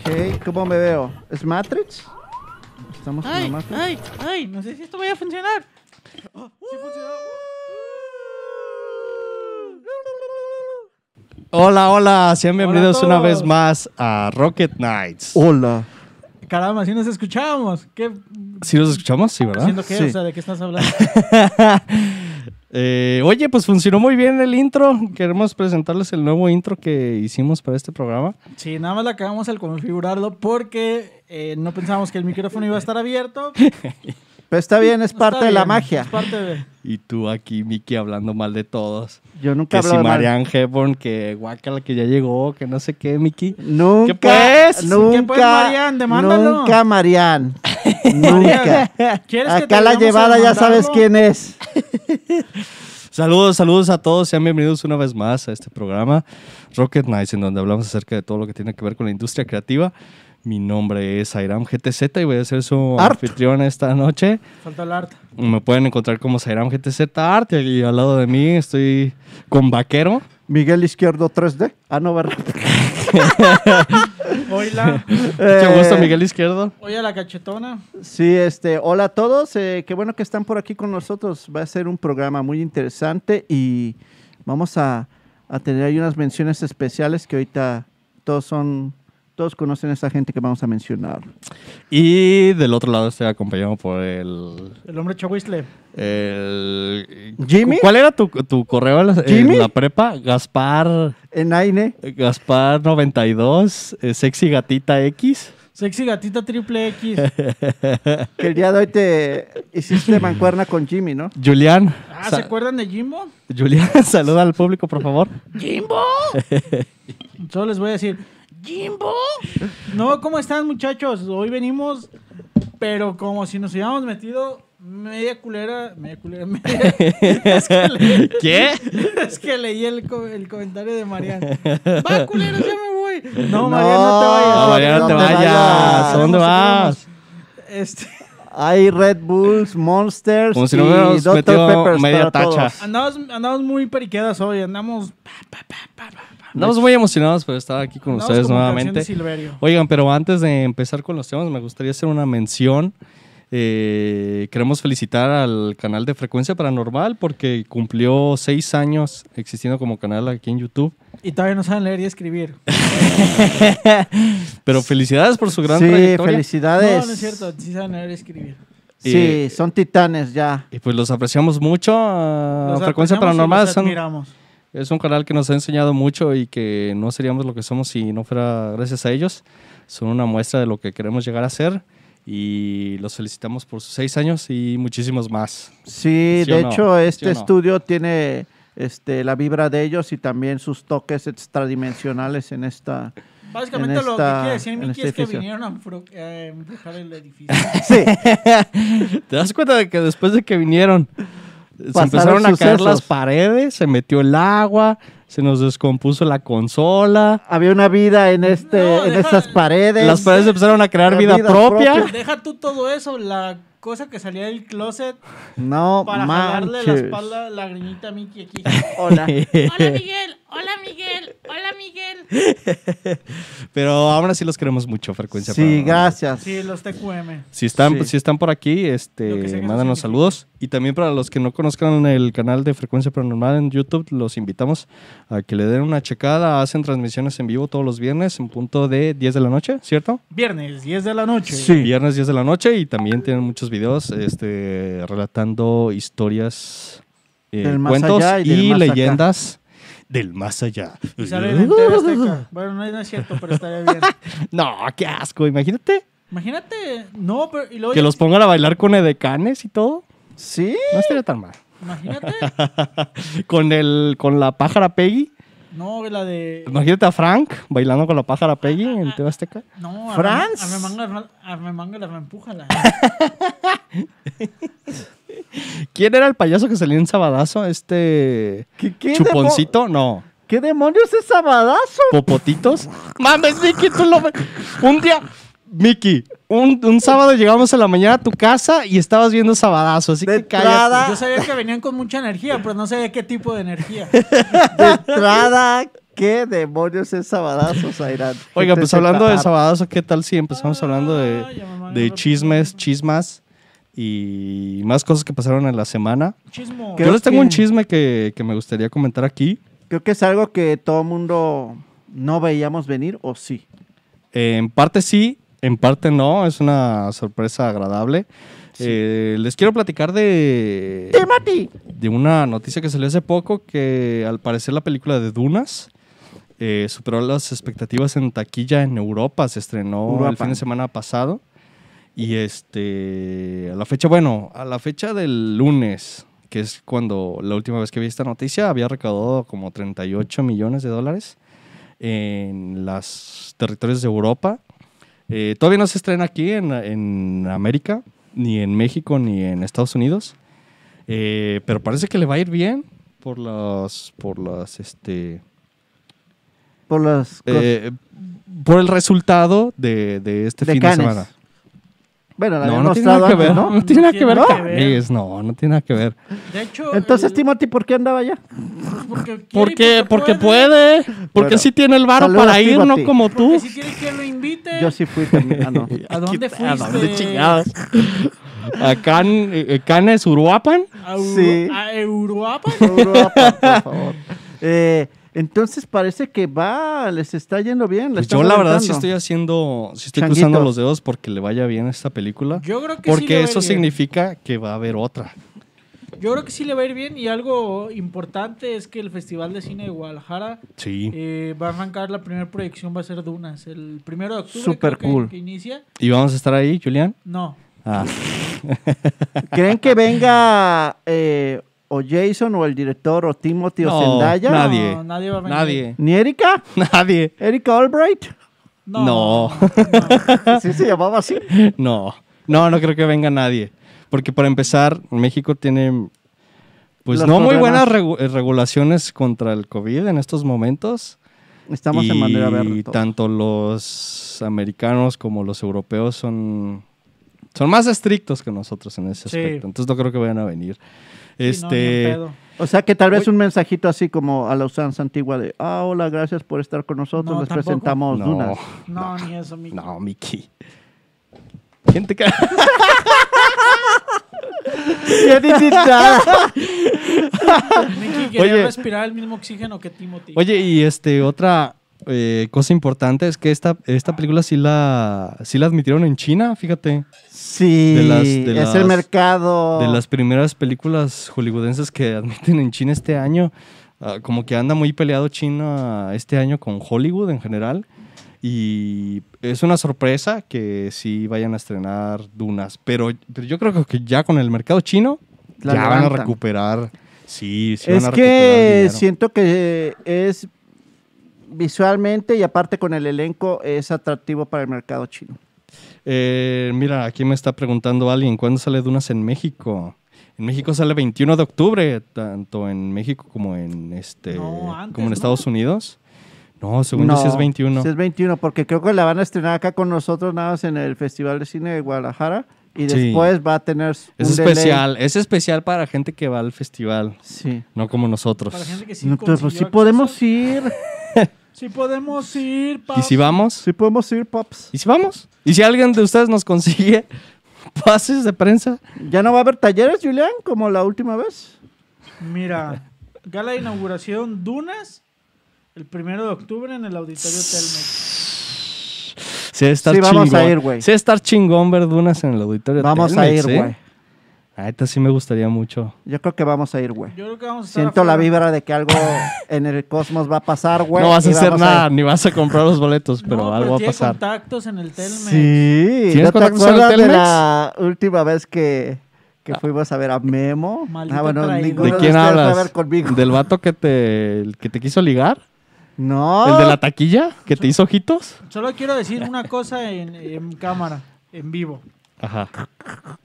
Ok, ¿cómo me veo? ¿Es Matrix? Estamos la Ay, Matrix. ay, ay, no sé si esto vaya a funcionar. Hola, hola, sean bienvenidos a una vez más a Rocket Knights. Hola. Caramba, si nos escuchábamos. ¿Qué? ¿Sí los escuchamos? Sí, ¿verdad? ¿Haciendo qué? Sí. O sea, ¿de qué estás hablando? Eh, oye, pues funcionó muy bien el intro. Queremos presentarles el nuevo intro que hicimos para este programa. Sí, nada más le acabamos al configurarlo porque eh, no pensábamos que el micrófono iba a estar abierto. Pero está bien, es parte Está de la magia. Es parte de... Y tú aquí, Miki, hablando mal de todos. Yo nunca Que si de. Marianne Hepburn, que guacala que ya llegó, que no sé qué, Miki. Nunca, ¿Qué pues? nunca, ¿Qué pues, Marian? Demándalo. nunca, Marian. nunca. ¿Quieres que te Acá la llevada ya sabes quién es. Saludos, saludos a todos. Sean bienvenidos una vez más a este programa Rocket Nights, en donde hablamos acerca de todo lo que tiene que ver con la industria creativa. Mi nombre es Airam GTZ y voy a ser su Art. anfitrión esta noche. Falta el arte. Me pueden encontrar como Sairam GTZ Art y al lado de mí estoy con Vaquero. Miguel Izquierdo 3D. Ah, no, ¿verdad? Oila. Mucho gusto, Eh, Miguel Izquierdo. Oye, a la cachetona. Sí, este, hola a todos. eh, qué bueno que están por aquí con nosotros. Va a ser un programa muy interesante y vamos a, a tener ahí unas menciones especiales que ahorita todos son, todos conocen a esta gente que vamos a mencionar. Y del otro lado estoy acompañado por el... El hombre chahuisle. el ¿Jimmy? ¿Cuál era tu, tu correo en la, en ¿Jimmy? la prepa? Gaspar... En Aine, Gaspar 92, eh, sexy gatita X. Sexy gatita triple X. que el día de hoy te hiciste mancuerna con Jimmy, ¿no? Julián. Ah, ¿se acuerdan de Jimbo? Julián, saluda al público, por favor. ¿Jimbo? Solo les voy a decir, ¿Jimbo? No, ¿cómo están, muchachos? Hoy venimos, pero como si nos hubiéramos metido media culera. Media culera, media. es, que le- ¿Qué? es que leí el, co- el comentario de Mariana. Va, culeros, ya me voy. No, No, Mariana, no te vayas. No, Mariana, no te ¿dónde vayas. dónde vas? Este, Hay Red Bulls, Monsters Como si y no Dr. Peppers media para tacha. todos. andamos, andamos muy periqueadas hoy. Andamos. Estamos muy emocionados por estar aquí con andamos ustedes nuevamente. Oigan, pero antes de empezar con los temas, me gustaría hacer una mención. Eh, queremos felicitar al canal de Frecuencia Paranormal porque cumplió seis años existiendo como canal aquí en YouTube. Y todavía no saben leer y escribir. Pero felicidades por su gran Sí, trayectoria. felicidades. No, no es cierto. Sí saben leer y escribir. Sí, Eh, son titanes ya. Y pues los apreciamos mucho. Los Frecuencia apreciamos y Paranormal los son- admiramos. Es un canal que nos ha enseñado mucho y que no seríamos lo que somos si no fuera gracias a ellos. Son una muestra de lo que queremos llegar a ser y los felicitamos por sus seis años y muchísimos más. Sí, ¿Sí o de no? hecho, ¿Sí este no? estudio tiene este, la vibra de ellos y también sus toques extradimensionales en esta. Básicamente en lo esta- que quiere decir Miki este es que edificio. vinieron a embrujar el edificio. Sí, ¿Te das cuenta de que después de que vinieron se empezaron a caer sucesos. las paredes, se metió el agua, se nos descompuso la consola, había una vida en, este, No, en deja- estas paredes. las paredes empezaron a crear vida, vida propia. propia. Deja tú todo eso, la cosa que salía del closet No para jalarle la manches. espalda a la greñita a Miki aquí. Hola. Hola Miguel, hola Miguel, hola Miguel. Pero aún así los queremos mucho, frecuencia. Sí, gracias. Sí, los TQM. Si están, Sí. si están por aquí, este, mándanos saludos. Y también para los que no conozcan el canal de Frecuencia Paranormal en YouTube, los invitamos a que le den una checada. Hacen transmisiones en vivo todos los viernes en punto de 10 de la noche, ¿cierto? Viernes, 10 de la noche. Sí. Viernes 10 de la noche y también tienen muchos videos este, relatando historias, eh, cuentos y leyendas del más allá. Y sale en TV Azteca. Bueno, no, no es cierto, pero estaría bien. No, qué asco, imagínate Imagínate, no, pero y luego que ya- los pongan a bailar con edecanes y todo. Sí, No estaría tan mal. Imagínate. con el con la pájara Peggy. No, la de. Imagínate a Frank bailando con la pájara Peggy en TV Azteca. No, Franz. Armemanga, Armemanga, la empújala. ¿Quién era el payaso que salía en Sabadazo? Este ¿Qué, qué chuponcito, no. ¿Qué demonios es Sabadazo? Popotitos. Mames, Vicky, tú lo ves. Un día Miki, un, un sábado llegamos a la mañana a tu casa y estabas viendo Sabadazo, así De que cállate. Yo sabía que venían con mucha energía, pero no sabía qué tipo de energía. de entrada, ¿qué demonios es Sabadazo, Zairán? Oiga, ¿Qué pues hablando de? Sabadazo, ¿qué tal si empezamos hablando de, chismes, chismas y más cosas que pasaron en la semana? Chismo. Yo les tengo un chisme que, que me gustaría comentar aquí. Creo que es algo que todo mundo no veíamos venir, ¿o sí? Eh, en parte sí, en parte no. Es una sorpresa agradable. Eh, les quiero platicar de, ¡Timothy! de una noticia que salió hace poco que al parecer la película de Dunas eh, superó las expectativas en taquilla en Europa. Se estrenó el fin de semana pasado. Y este, a la fecha, bueno, a la fecha del lunes, que es cuando la última vez que vi esta noticia, había recaudado como 38 millones de dólares en los territorios de Europa. Eh, todavía no se estrena aquí en, en América, ni en México, ni en Estados Unidos. Eh, pero parece que le va a ir bien por las, por las, este, Por las eh, por el resultado de, de este De fin de semana. Bueno, la No, no tiene nada que ver, ¿no? ¿no? tiene nada que ver no, no tiene nada que ver. De hecho, Entonces, el- Timothy, ¿por qué andaba allá? porque quiere Porque, porque puede, porque Bueno, sí tiene el varo para ir, no como tú. Porque si quiere que lo invite. Yo sí fui también. Ah, no. ¿A dónde fuiste? ¿A dónde? A Can, eh, Cannes, Uruapan. ¿A, Uru- Sí. a Europa? Europa, por favor. Eh, entonces parece que va, les está yendo bien. Pues yo la verdad sí estoy haciendo, sí estoy cruzando los dedos porque le vaya bien a esta película. Yo creo que sí Porque eso significa que va a haber otra. Yo creo que sí le va a ir bien y algo importante es que el Festival de Cine de Guadalajara Sí. eh, va a arrancar la primera proyección, va a ser Dunas, el primero de octubre creo que- cool. que inicia. ¿Y vamos a estar ahí, Julián? No, Ah, ¿Creen que venga eh, o Jason o el director o Timothy o Zendaya? Nadie. no, nadie va a venir. nadie. ¿Ni Erika? Nadie. ¿Erika Albright? No. No. no. ¿Sí se llamaba así? No, no, no creo que venga nadie. Porque para empezar, México tiene, pues Los no muy buenas regu- eh, regulaciones contra el COVID en estos momentos. Estamos y en manera verde. todos. tanto los americanos como los europeos son, son más estrictos que nosotros en ese Sí. aspecto. Entonces no creo que vayan a venir. No, Este, pedo. O sea que tal vez un mensajito así como a la usanza antigua de, ah, hola, gracias por estar con nosotros, No, les tampoco. presentamos no, Dunas. No, ni eso, mi. no, Miki. ¿Quién te ca- Ya ni di nada. Miki quería Oye. respirar el mismo oxígeno que Timothy. Oye, y este otra eh, cosa importante es que esta, esta película sí la, sí la admitieron en China, fíjate. Sí, De las- de es las- el mercado. De las primeras películas hollywoodenses que admiten en China este año. Ah, como que anda muy peleado China este año con Hollywood en general. Y es una sorpresa que sí vayan a estrenar Dunas. Pero, pero yo creo que ya con el mercado chino La ya van a recuperar. Sí, sí es van a recuperar que siento que es visualmente y aparte con el elenco es atractivo para el mercado chino. Eh, mira, aquí me está preguntando alguien, ¿cuándo sale Dunas en México? En México sale 21 de octubre, tanto en México como en este No, antes, como en ¿no? Estados Unidos. No, según yo sí es 21. sí es 21 porque creo que la van a estrenar acá con nosotros nada más en el Festival de Cine de Guadalajara y Sí. después va a tener Es un delay. especial, es especial para gente que va al festival, Sí. no como nosotros. Para gente que sí No, pues sí podemos ir. Sí podemos ir, ¿Y paps. si vamos? Sí podemos ir, Pops. ¿Y si vamos? ¿Y si alguien de ustedes nos consigue pases de prensa? ¿Ya no va a haber talleres, Julián, como la última vez? Mira, gala de inauguración Dunas el primero de octubre en el auditorio Telmex. Sí, estar Sí, vamos a ir, güey. Sí, estar chingón ver Dunas en el auditorio. Vamos a Telmex, ir, ¿eh? Ah, esta sí me gustaría mucho. Yo creo que vamos a ir, güey. Yo creo que vamos a estar Siento la vibra de que algo en el cosmos va a pasar, güey. no vas a y hacer vamos nada, ir. ni vas a comprar los boletos, pero No, algo va a tiene pasar. contactos en el Telmex. Sí. ¿Tienes ¿No te contactos en el acuerdas de Telmex? la última vez que, que fuimos a ver a Memo? Maldito ah, bueno, traidor. ninguno ¿De de, quién ustedes fue a hablas? ver conmigo. ¿Del vato que te, el que te quiso ligar? No. ¿El de la taquilla? ¿Que te hizo ojitos? Solo quiero decir una cosa en, en cámara, en vivo. Ajá.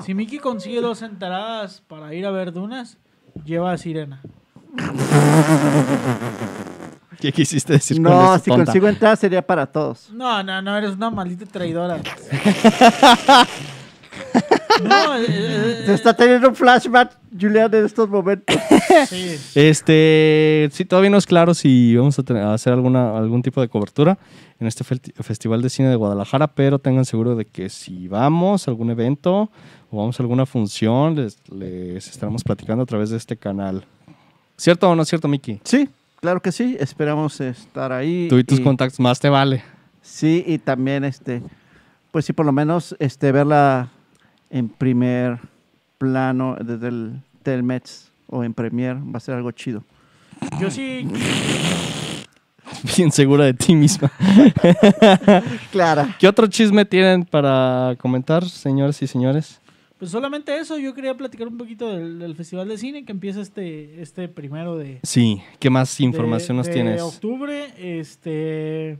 Si Mickey consigue dos entradas para ir a ver Dunas, lleva a Sirena. ¿Qué quisiste decir con No, eso, si tonta? consigo entrar sería para todos. No, no, no, eres una maldita traidora. no, eh, eh, Se está teniendo un flashback, Julián, en estos momentos. sí. Este, sí, todavía no es claro si vamos a, tener- a hacer alguna, algún tipo de cobertura en este Festival de Cine de Guadalajara, pero tengan seguro de que si vamos a algún evento o vamos a alguna función, les, les estaremos platicando a través de este canal. ¿Cierto o no es cierto, Miki? Sí, claro que sí. Esperamos estar ahí. Tú y tus contactos más te vale. Sí, y también, este, pues sí, por lo menos este, verla en primer plano desde el Telmex o en Premiere va a ser algo chido. Yo sí, Bien segura de ti misma. Clara. ¿Qué otro chisme tienen para comentar, señores y señores? pues solamente eso. Yo quería platicar un poquito del, del Festival de Cine que empieza este, este primero de, Sí, ¿qué más información de- nos de tienes? octubre, este,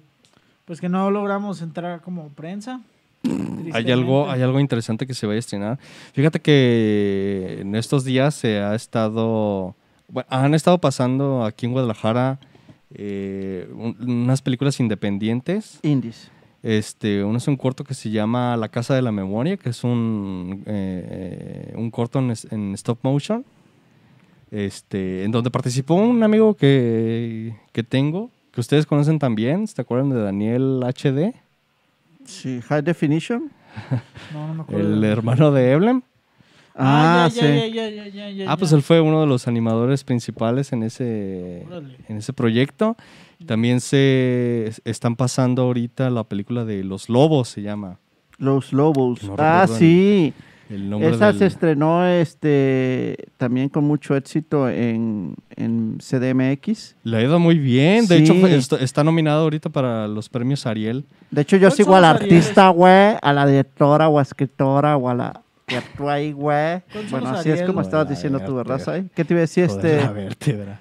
pues que no logramos entrar como prensa. Hay algo, hay algo interesante que se va a estrenar. Fíjate que en estos días se ha estado, bueno, han estado pasando aquí en Guadalajara eh, un- unas películas independientes. Indies. Este, uno es un corto que se llama La Casa de la Memoria, que es un, eh, un corto en stop motion, este, en donde participó un amigo que, que tengo, que ustedes conocen también, ¿se acuerdan de Daniel HD? Sí, High Definition. No, no me acuerdo. El hermano de Eblem. Ah, Ah, sí. ya, ya, ya, ya, ya, ya, Ah, pues ya. él fue uno de los animadores principales en ese, Órale. en ese proyecto. También se están pasando ahorita la película de Los Lobos, se llama. Los Lobos. No ah, sí. El nombre Esa del- se estrenó este, también con mucho éxito en, en CDMX. Le ha ido muy bien. De Sí. hecho, fue- está, está nominado ahorita para los premios Ariel. De hecho, yo ¿Cuáles sigo al artista, güey, a la directora o a escritora o a la que actúa ahí, güey. ¿Cuáles son Bueno, así es Ariel? como estabas diciendo tú, ¿verdad? ¿Qué te iba a decir? Este, la vértebra.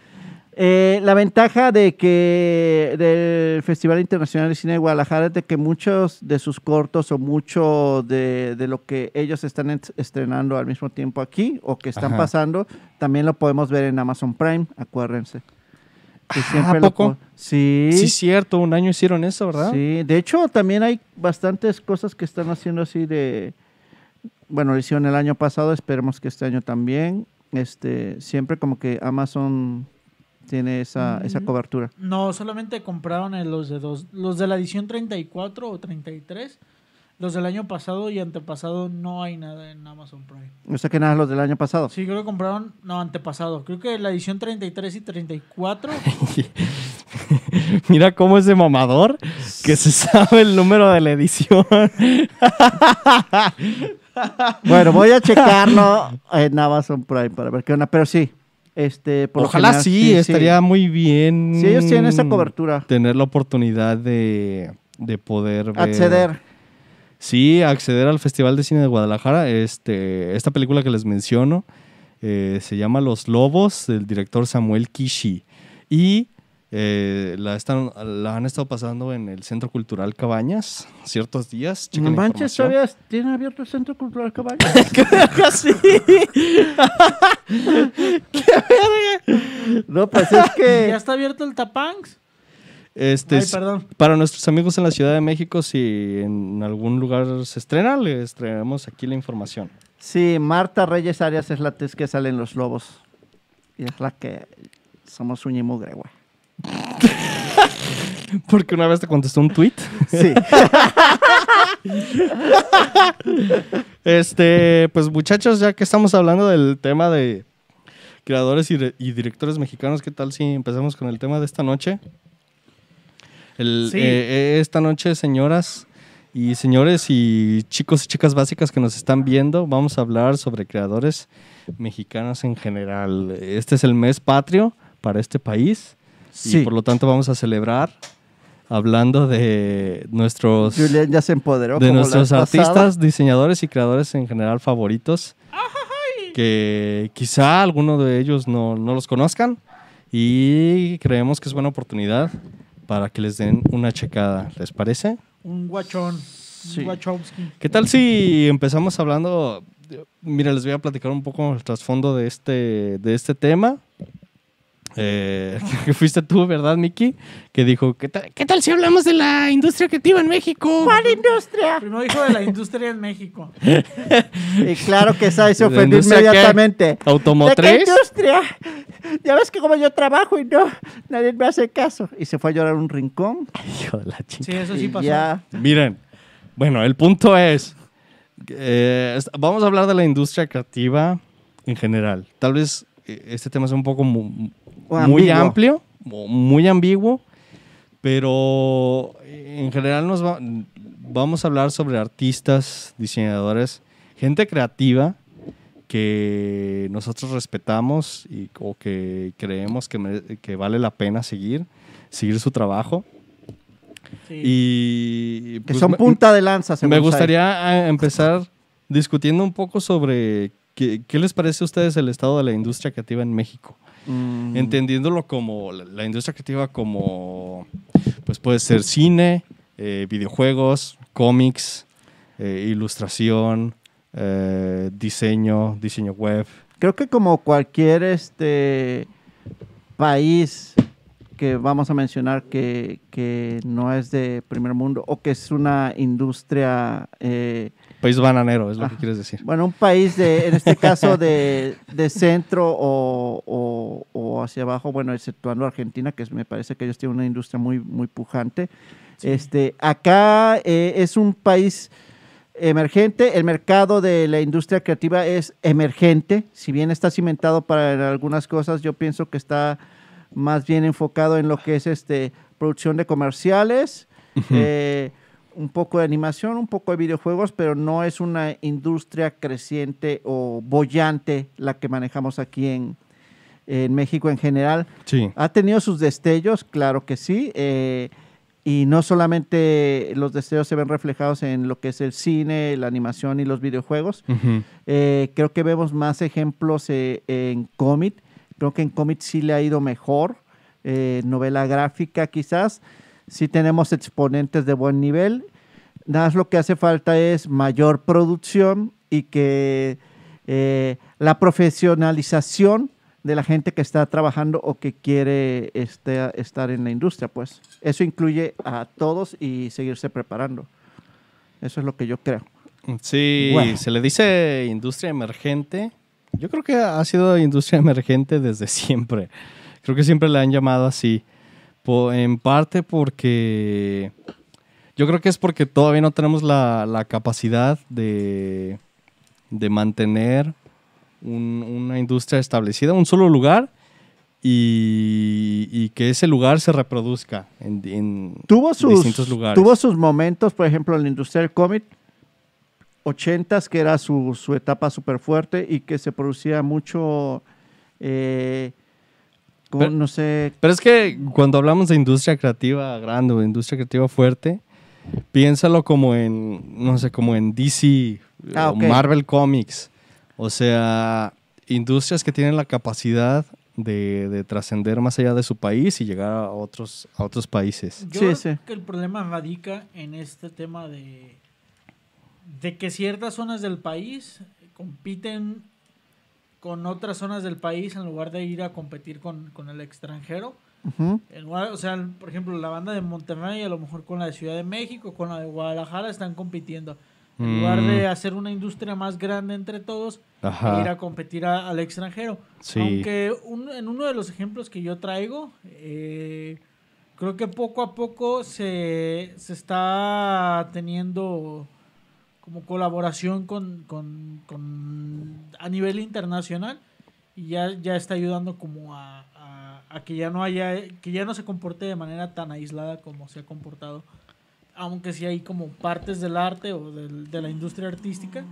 Eh, la ventaja de que del Festival Internacional de Cine de Guadalajara es de que muchos de sus cortos o mucho de, de lo que ellos están en- estrenando al mismo tiempo aquí o que están Ajá. pasando, también lo podemos ver en Amazon Prime, acuérdense. Que Ah, ¿a lo poco? po- Sí. Sí, cierto. Un año hicieron eso, ¿verdad? Sí, de hecho también hay bastantes cosas que están haciendo así de, bueno, lo hicieron el año pasado, esperemos que este año también, este, siempre como que Amazon tiene esa, esa cobertura. No, solamente compraron el- los de dos, los de la edición 34 o 33. Los del año pasado y antepasado no hay nada en Amazon Prime. O sea que nada, los del año pasado. Sí, creo que compraron, no, antepasado. Creo que la edición 33 y 34. Mira cómo es de mamador que se sabe el número de la edición. Bueno, voy a checarlo en Amazon Prime para ver qué onda, pero sí, este, por Ojalá general, sí, estaría muy bien. Sí, ellos tienen esa cobertura. Tener la oportunidad de, de poder ver- Acceder. Sí, acceder al Festival de Cine de Guadalajara. Este, esta película que les menciono eh, se llama Los Lobos, del director Samuel Kishi. Y eh, la, están, la han estado pasando en el Centro Cultural Cabañas ciertos días. No manches, información. todavía tiene abierto el Centro Cultural Caballo. No, pues es ¿Ya que está abierto el Tapangs? Este, Ay, perdón. para nuestros amigos en la Ciudad de México, si en algún lugar se estrena, les traemos aquí la información. sí, Marta Reyes Arias es la tez que sale en Los Lobos. Y es la que somos uña y mugre, güey. Porque una vez te contestó un tweet. Sí. Este, pues muchachos, ya que estamos hablando del tema de creadores y, re- y directores mexicanos, ¿qué tal si empezamos con el tema de esta noche? El- Sí. eh, eh, esta noche, señoras y señores y chicos y chicas básicas que nos están viendo, vamos a hablar sobre creadores mexicanos en general. Este es el mes patrio para este país Sí. y por lo tanto vamos a celebrar hablando de nuestros Julián ya se empoderó. de como la nuestros vez pasada. artistas, diseñadores y creadores en general favoritos. Que quizá alguno de ellos no, no los conozcan y creemos que es buena oportunidad para que les den una checada. ¿Les parece? Un guachón. Sí. Un guachowski. ¿Qué tal si empezamos hablando? Mira, les voy a platicar un poco el trasfondo de este, de este tema. Eh, que fuiste tú, ¿verdad, Miki? Que dijo, ¿qué tal, ¿qué tal si hablamos de la industria creativa en México? ¿Cuál industria? Primero dijo de la industria en México. Y claro que esa se ¿La ofendió inmediatamente. ¿De qué ¿Automotriz? industria? Ya ves que como yo trabajo y no, nadie me hace caso. Y se fue a llorar a un rincón. Hijo de la chingada. Sí, eso sí y pasó. ya. Miren, bueno, el punto es, eh, est- vamos a hablar de la industria creativa en general. Tal vez eh, este tema es un poco muy amplio, muy ambiguo, pero en general nos va- vamos a hablar sobre artistas, diseñadores, gente creativa que nosotros respetamos y, o que creemos que, vale la pena seguir, seguir su trabajo. Sí. Y Que pues, son punta de lanza, Me gustaría eh, empezar discutiendo un poco sobre qué, qué les parece a ustedes el estado de la industria creativa en México. Mm, Entendiéndolo como la, la industria creativa como, pues puede ser cine, eh, videojuegos, cómics, eh, ilustración, eh, diseño, diseño web. Creo que como cualquier este país que vamos a mencionar que, que no es de primer mundo o que es una industria, eh, País bananero, es lo que Ajá. quieres decir. bueno, un país de, en este caso de, de centro o, o- o hacia abajo, bueno, exceptuando Argentina, que me parece que ellos tienen una industria muy, muy pujante. Este, acá eh, es un país emergente, el mercado de la industria creativa es emergente, si bien está cimentado para algunas cosas, yo pienso que está más bien enfocado en lo que es este producción de comerciales, eh, un poco de animación, un poco de videojuegos, pero no es una industria creciente o bollante la que manejamos aquí en, en México en general. Sí. ¿Ha tenido sus destellos? Claro que sí. eh, y no solamente los destellos se ven reflejados en lo que es el cine, la animación y los videojuegos. Eh, creo que vemos más ejemplos eh, en cómic. Creo que en cómic sí le ha ido mejor. Eh, novela gráfica quizás. Sí tenemos exponentes de buen nivel. Nada más lo que hace falta es mayor producción y que eh, la profesionalización de la gente que está trabajando o que quiere este, estar en la industria, pues. Eso incluye a todos y seguirse preparando. Eso es lo que yo creo. Sí, Bueno. se le dice industria emergente. Yo creo que ha sido industria emergente desde siempre. Creo que siempre le han llamado así. En parte porque yo creo que es porque todavía no tenemos la, la capacidad de, de mantener un- una industria establecida, un solo lugar y, y que ese lugar se reproduzca en, en tuvo sus, distintos lugares. tuvo sus momentos, por ejemplo, en la industria del cómic, 80s, que era su, su etapa súper fuerte y que se producía mucho, eh, como, Pero- no sé, Pero es que cuando hablamos de industria creativa grande o de industria creativa fuerte, piénsalo como en, no sé, como en DC Ah, o. Marvel Comics. O sea, industrias que tienen la capacidad de, de trascender más allá de su país y llegar a otros, a otros países. Yo Sí, creo sí. que el problema radica en este tema de, de que ciertas zonas del país compiten con otras zonas del país en lugar de ir a competir con, con el extranjero. ujú, En lugar- o sea, por ejemplo, la banda de Monterrey a lo mejor con la de Ciudad de México, con la de Guadalajara están compitiendo. En lugar Mm. de hacer una industria más grande entre todos, Ajá. ir a competir a- al extranjero. Sí. Aunque un- en uno de los ejemplos que yo traigo, eh, creo que poco a poco se, se está teniendo como colaboración con, con- con- a nivel internacional y ya, ya está ayudando como a, a- a que ya no haya que ya no se comporte de manera tan aislada como se ha comportado aunque sí hay como partes del arte o del- de la industria artística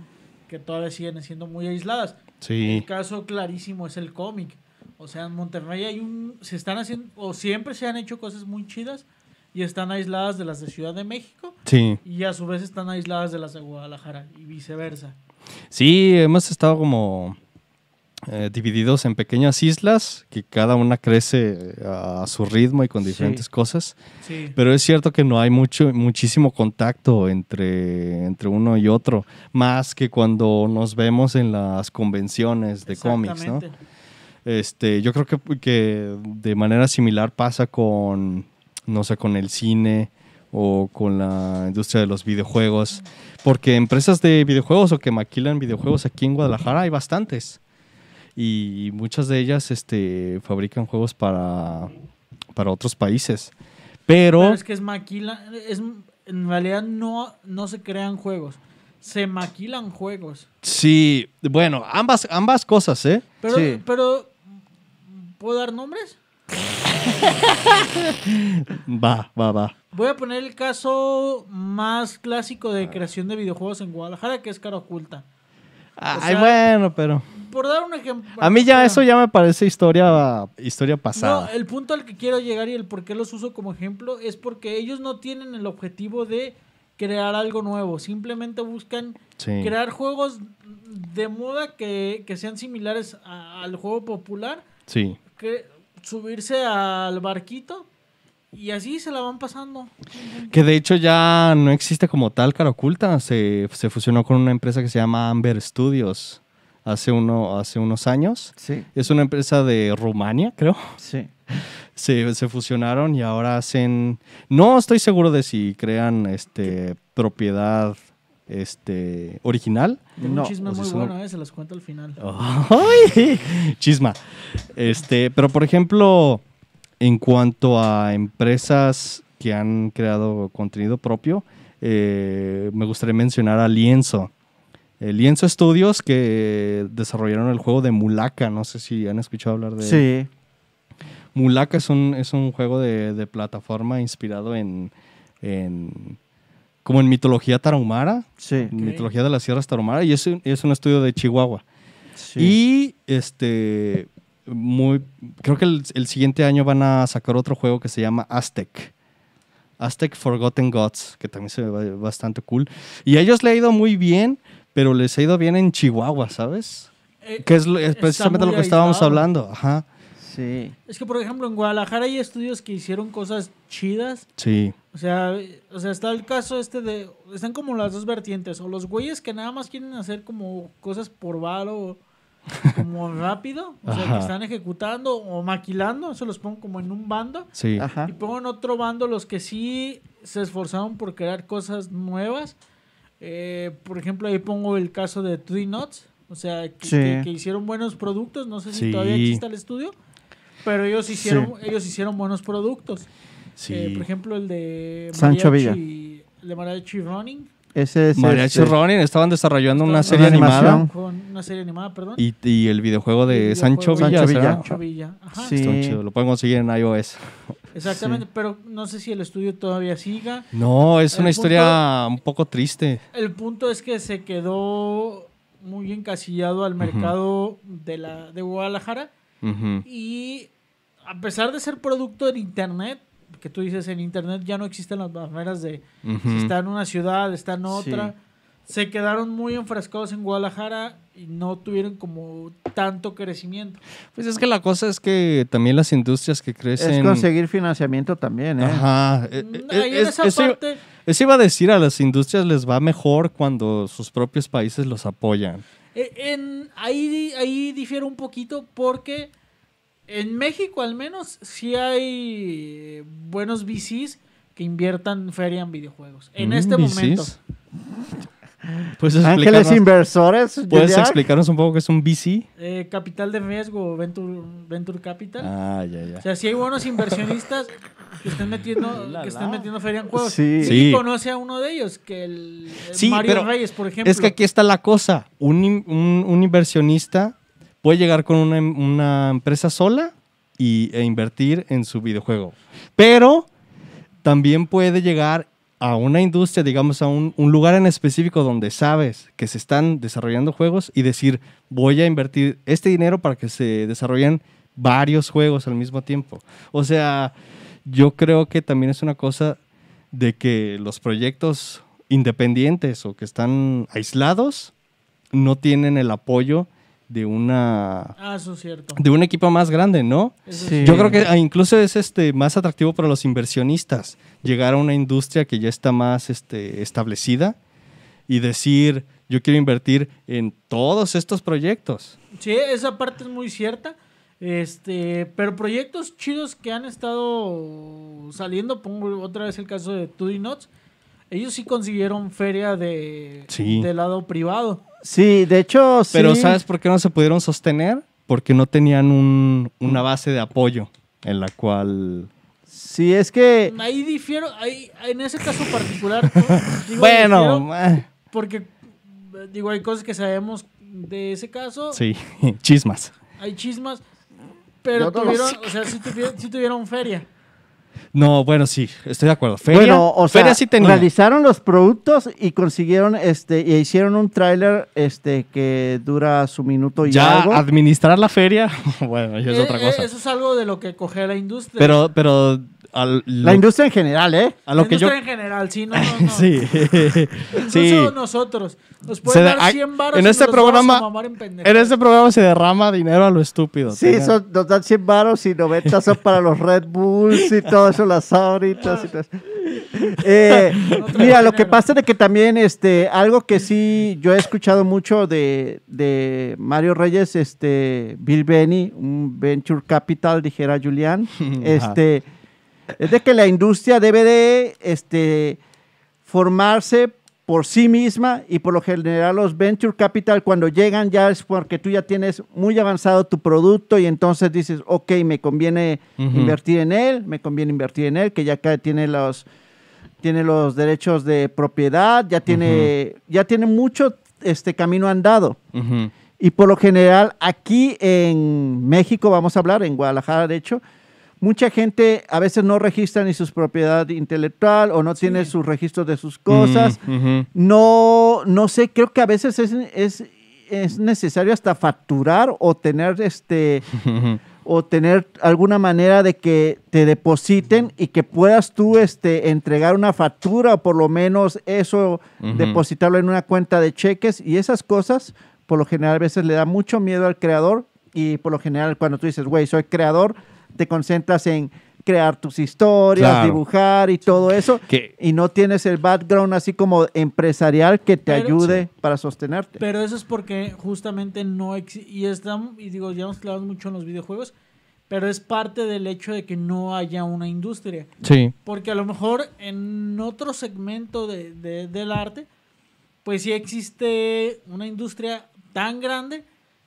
que todavía siguen siendo muy aisladas Sí. el caso clarísimo es el cómic. O sea, en Monterrey hay un. Se están haciendo. O siempre se han hecho cosas muy chidas. Y están aisladas de las de Ciudad de México. Sí. Y a su vez están aisladas de las de Guadalajara. Y viceversa. Sí, hemos estado como eh, divididos en pequeñas islas que cada una crece a su ritmo y con Sí. diferentes cosas. Sí. Pero es cierto que no hay mucho, muchísimo contacto entre, entre uno y otro, más que cuando nos vemos en las convenciones de cómics, ¿no? Este, yo creo que, que de manera similar pasa con, no sé, con el cine o con la industria de los videojuegos. Porque empresas de videojuegos o que maquilan videojuegos aquí en Guadalajara hay bastantes. Y muchas de ellas este, fabrican juegos para, para otros países. Pero, Pero es que es maquila, es, en realidad no, no se crean juegos, se maquilan juegos. sí, bueno, ambas, ambas cosas, ¿eh? Pero, Sí. pero ¿puedo dar nombres? Va, va, va. Voy a poner el caso más clásico de creación de videojuegos en Guadalajara, que es Cara Oculta. Ay, sea, bueno, pero... Por dar un ejemplo. A mí ya eso ya me parece historia, historia No, pasada. el punto al que quiero llegar y el por qué los uso como ejemplo es porque ellos no tienen el objetivo de crear algo nuevo. Simplemente buscan Sí. crear juegos de moda que, que sean similares a- al juego popular, Sí. que subirse al barquito y así se la van pasando. Que de hecho ya no existe como tal cara oculta. Se, se fusionó con una empresa que se llama Amber Studios hace, uno, hace unos años. Sí, Es una empresa de Rumania, creo. sí. Se, se fusionaron y ahora hacen... No estoy seguro de si crean este, propiedad este, original. Tengo No, un chisme sea, muy son- bueno, eh, se los cuento al final. ¡Ay! Chisma. Este, pero por ejemplo, en cuanto a empresas que han creado contenido propio, eh, me gustaría mencionar a Lienzo. Eh, Lienzo Studios que desarrollaron el juego de Mulaka. No sé si han escuchado hablar de. Sí, Mulaka es un, es un juego de, de plataforma inspirado en, en- como en mitología tarahumara, sí, mitología de las sierras tarahumara, y es un, es un estudio de Chihuahua. sí. Y este muy creo que el, el siguiente año van a sacar otro juego que se llama Aztec. Aztec Forgotten Gods, que también se ve bastante cool. Y a ellos le ha ido muy bien, pero les ha ido bien en Chihuahua, ¿sabes? Eh, Que es, es precisamente lo que estábamos hablando. Ajá. Sí. Es que, por ejemplo, en Guadalajara hay estudios que hicieron cosas chidas. Sí. O sea, o sea, está el caso este de... Están como las dos vertientes. O los güeyes que nada más quieren hacer como cosas por varo, como rápido. O sea, Ajá. que están ejecutando o maquilando. Eso los pongo como en un bando. Sí. Ajá. Y pongo en otro bando los que sí se esforzaron por crear cosas nuevas. Eh, por ejemplo, ahí pongo el caso de Three Nuts. O sea, que, Sí. que- que hicieron buenos productos. No sé si Sí. todavía existe el estudio. Pero ellos hicieron, ellos hicieron buenos productos. Sí. Eh, por ejemplo, el de Sancho Mariachi- El de Mariachi Running. Ese es Mariachi este, Ronin estaban desarrollando una serie Una animada animación. Con una serie animada, perdón. y, y el videojuego de el Sancho Villa. Sancho. Villa. Sancho Villa. Ajá. Sí. Está muy chido, Lo pueden conseguir en iOS. Exactamente, pero no sé si el estudio todavía siga. No, es El una punto- historia un poco triste. El punto es que se quedó muy encasillado al mercado de, la, de Guadalajara Y a pesar de ser producto en internet, que tú dices en internet ya no existen las barreras de si está en una ciudad, está en Sí. otra. Se quedaron muy enfrascados en Guadalajara y no tuvieron como tanto crecimiento. Pues es que la cosa es que también las industrias que crecen. Es conseguir financiamiento también, ¿eh? Ajá. eh, Mm, eh, ahí en es- esa eso, parte, eso iba a decir, a las industrias les va mejor cuando sus propios países los apoyan. Eh, en, ahí, ahí difiere un poquito porque en México al menos sí hay eh, buenos VCs que inviertan feria en videojuegos. En Mm, este VCs. momento. ¿Puedes Ángeles explicarnos, inversores. ¿puedes Julián? explicarnos un poco qué es un VC? eh, capital de riesgo, Venture, Venture Capital. Ah, ya, ya. O sea, si hay buenos inversionistas que estén metiendo, que estén metiendo feria en juegos. Sí. Sí. Y conoce a uno de ellos, que el, el Sí, Mario pero Reyes, por ejemplo. Es que aquí está la cosa. Un, un- un inversionista puede llegar con una, una empresa sola y, e invertir en su videojuego. Pero también puede llegar a una industria, digamos, a un, un lugar en específico donde sabes que se están desarrollando juegos y decir, voy a invertir este dinero para que se desarrollen varios juegos al mismo tiempo. O sea, yo creo que también es una cosa de que los proyectos independientes o que están aislados no tienen el apoyo de una Ah, eso es cierto. de un equipo más grande, ¿no? Sí. Yo creo que ah, incluso es este más atractivo para los inversionistas llegar a una industria que ya está más este, establecida y decir yo quiero invertir en todos estos proyectos. Sí, esa parte es muy cierta. Este, pero proyectos chidos que han estado saliendo, pongo otra vez el caso de 2D Nuts. Ellos sí consiguieron feria de Sí. del lado privado. Sí, de hecho, sí. Pero ¿sabes por qué no se pudieron sostener? Porque no tenían un- una base de apoyo en la cual... Sí, es que. Ahí difiero, ahí, en ese caso particular. digo, Bueno, difiero porque digo, hay cosas que sabemos de ese caso, sí, chismas. hay chismas, pero no tuvieron, sé. o sea, sí tuvieron, sí tuvieron feria. No, bueno, sí, estoy de acuerdo. Feria, bueno, o sea, feria sí tenía. realizaron los productos y consiguieron, este, y hicieron un tráiler, este, que dura su minuto y ya algo. administrar la feria, bueno, ya es Eh, otra eh, cosa. Eso es algo de lo que coge la industria. Pero, pero al- La industria en general, ¿eh? a lo la que yo... industria en general, sí, no, no, no. Sí, No sí. solo nosotros. Nos pueden de- dar ay, 100 varos en y este nos los vamos a programa- mamar en. En este programa se derrama dinero a lo estúpido. Sí, son, nos dan 100 baros y 90 son para los Red Bulls y todo eso, las ahoritas y todo eso. Eh, mira, lo que pasa es de que también, este, algo que sí yo he escuchado mucho de, de Mario Reyes, este, Bill Benny, un Venture Capital, dijera Julián, este, es de que la industria debe de, este, formarse por sí misma y por lo general los venture capital cuando llegan ya es porque tú ya tienes muy avanzado tu producto y entonces dices, ok, me conviene Ujú. invertir en él, me conviene invertir en él, que ya acá tiene los, tiene los derechos de propiedad, ya tiene, ya tiene mucho este camino andado. Ujú. Y por lo general, aquí en México, vamos a hablar, en Guadalajara, de hecho, mucha gente a veces no registra ni sus propiedad intelectual o no tiene sus registros de sus cosas. Mm. No, no sé, creo que a veces es, es, es necesario hasta facturar o tener este o tener alguna manera de que te depositen y que puedas tú este, entregar una factura o por lo menos eso, depositarlo en una cuenta de cheques y esas cosas, por lo general a veces le da mucho miedo al creador y por lo general cuando tú dices, güey, soy creador, te concentras en crear tus historias, Claro. dibujar y todo eso Que- y no tienes el background así como empresarial que te Pero- ayude para sostenerte. Pero eso es porque justamente no existe. Y, estamos- y digo, ya hemos hablado mucho en los videojuegos. Pero es parte del hecho de que no haya una industria. Sí. Porque a lo mejor en otro segmento de, de- del arte, pues sí existe una industria tan grande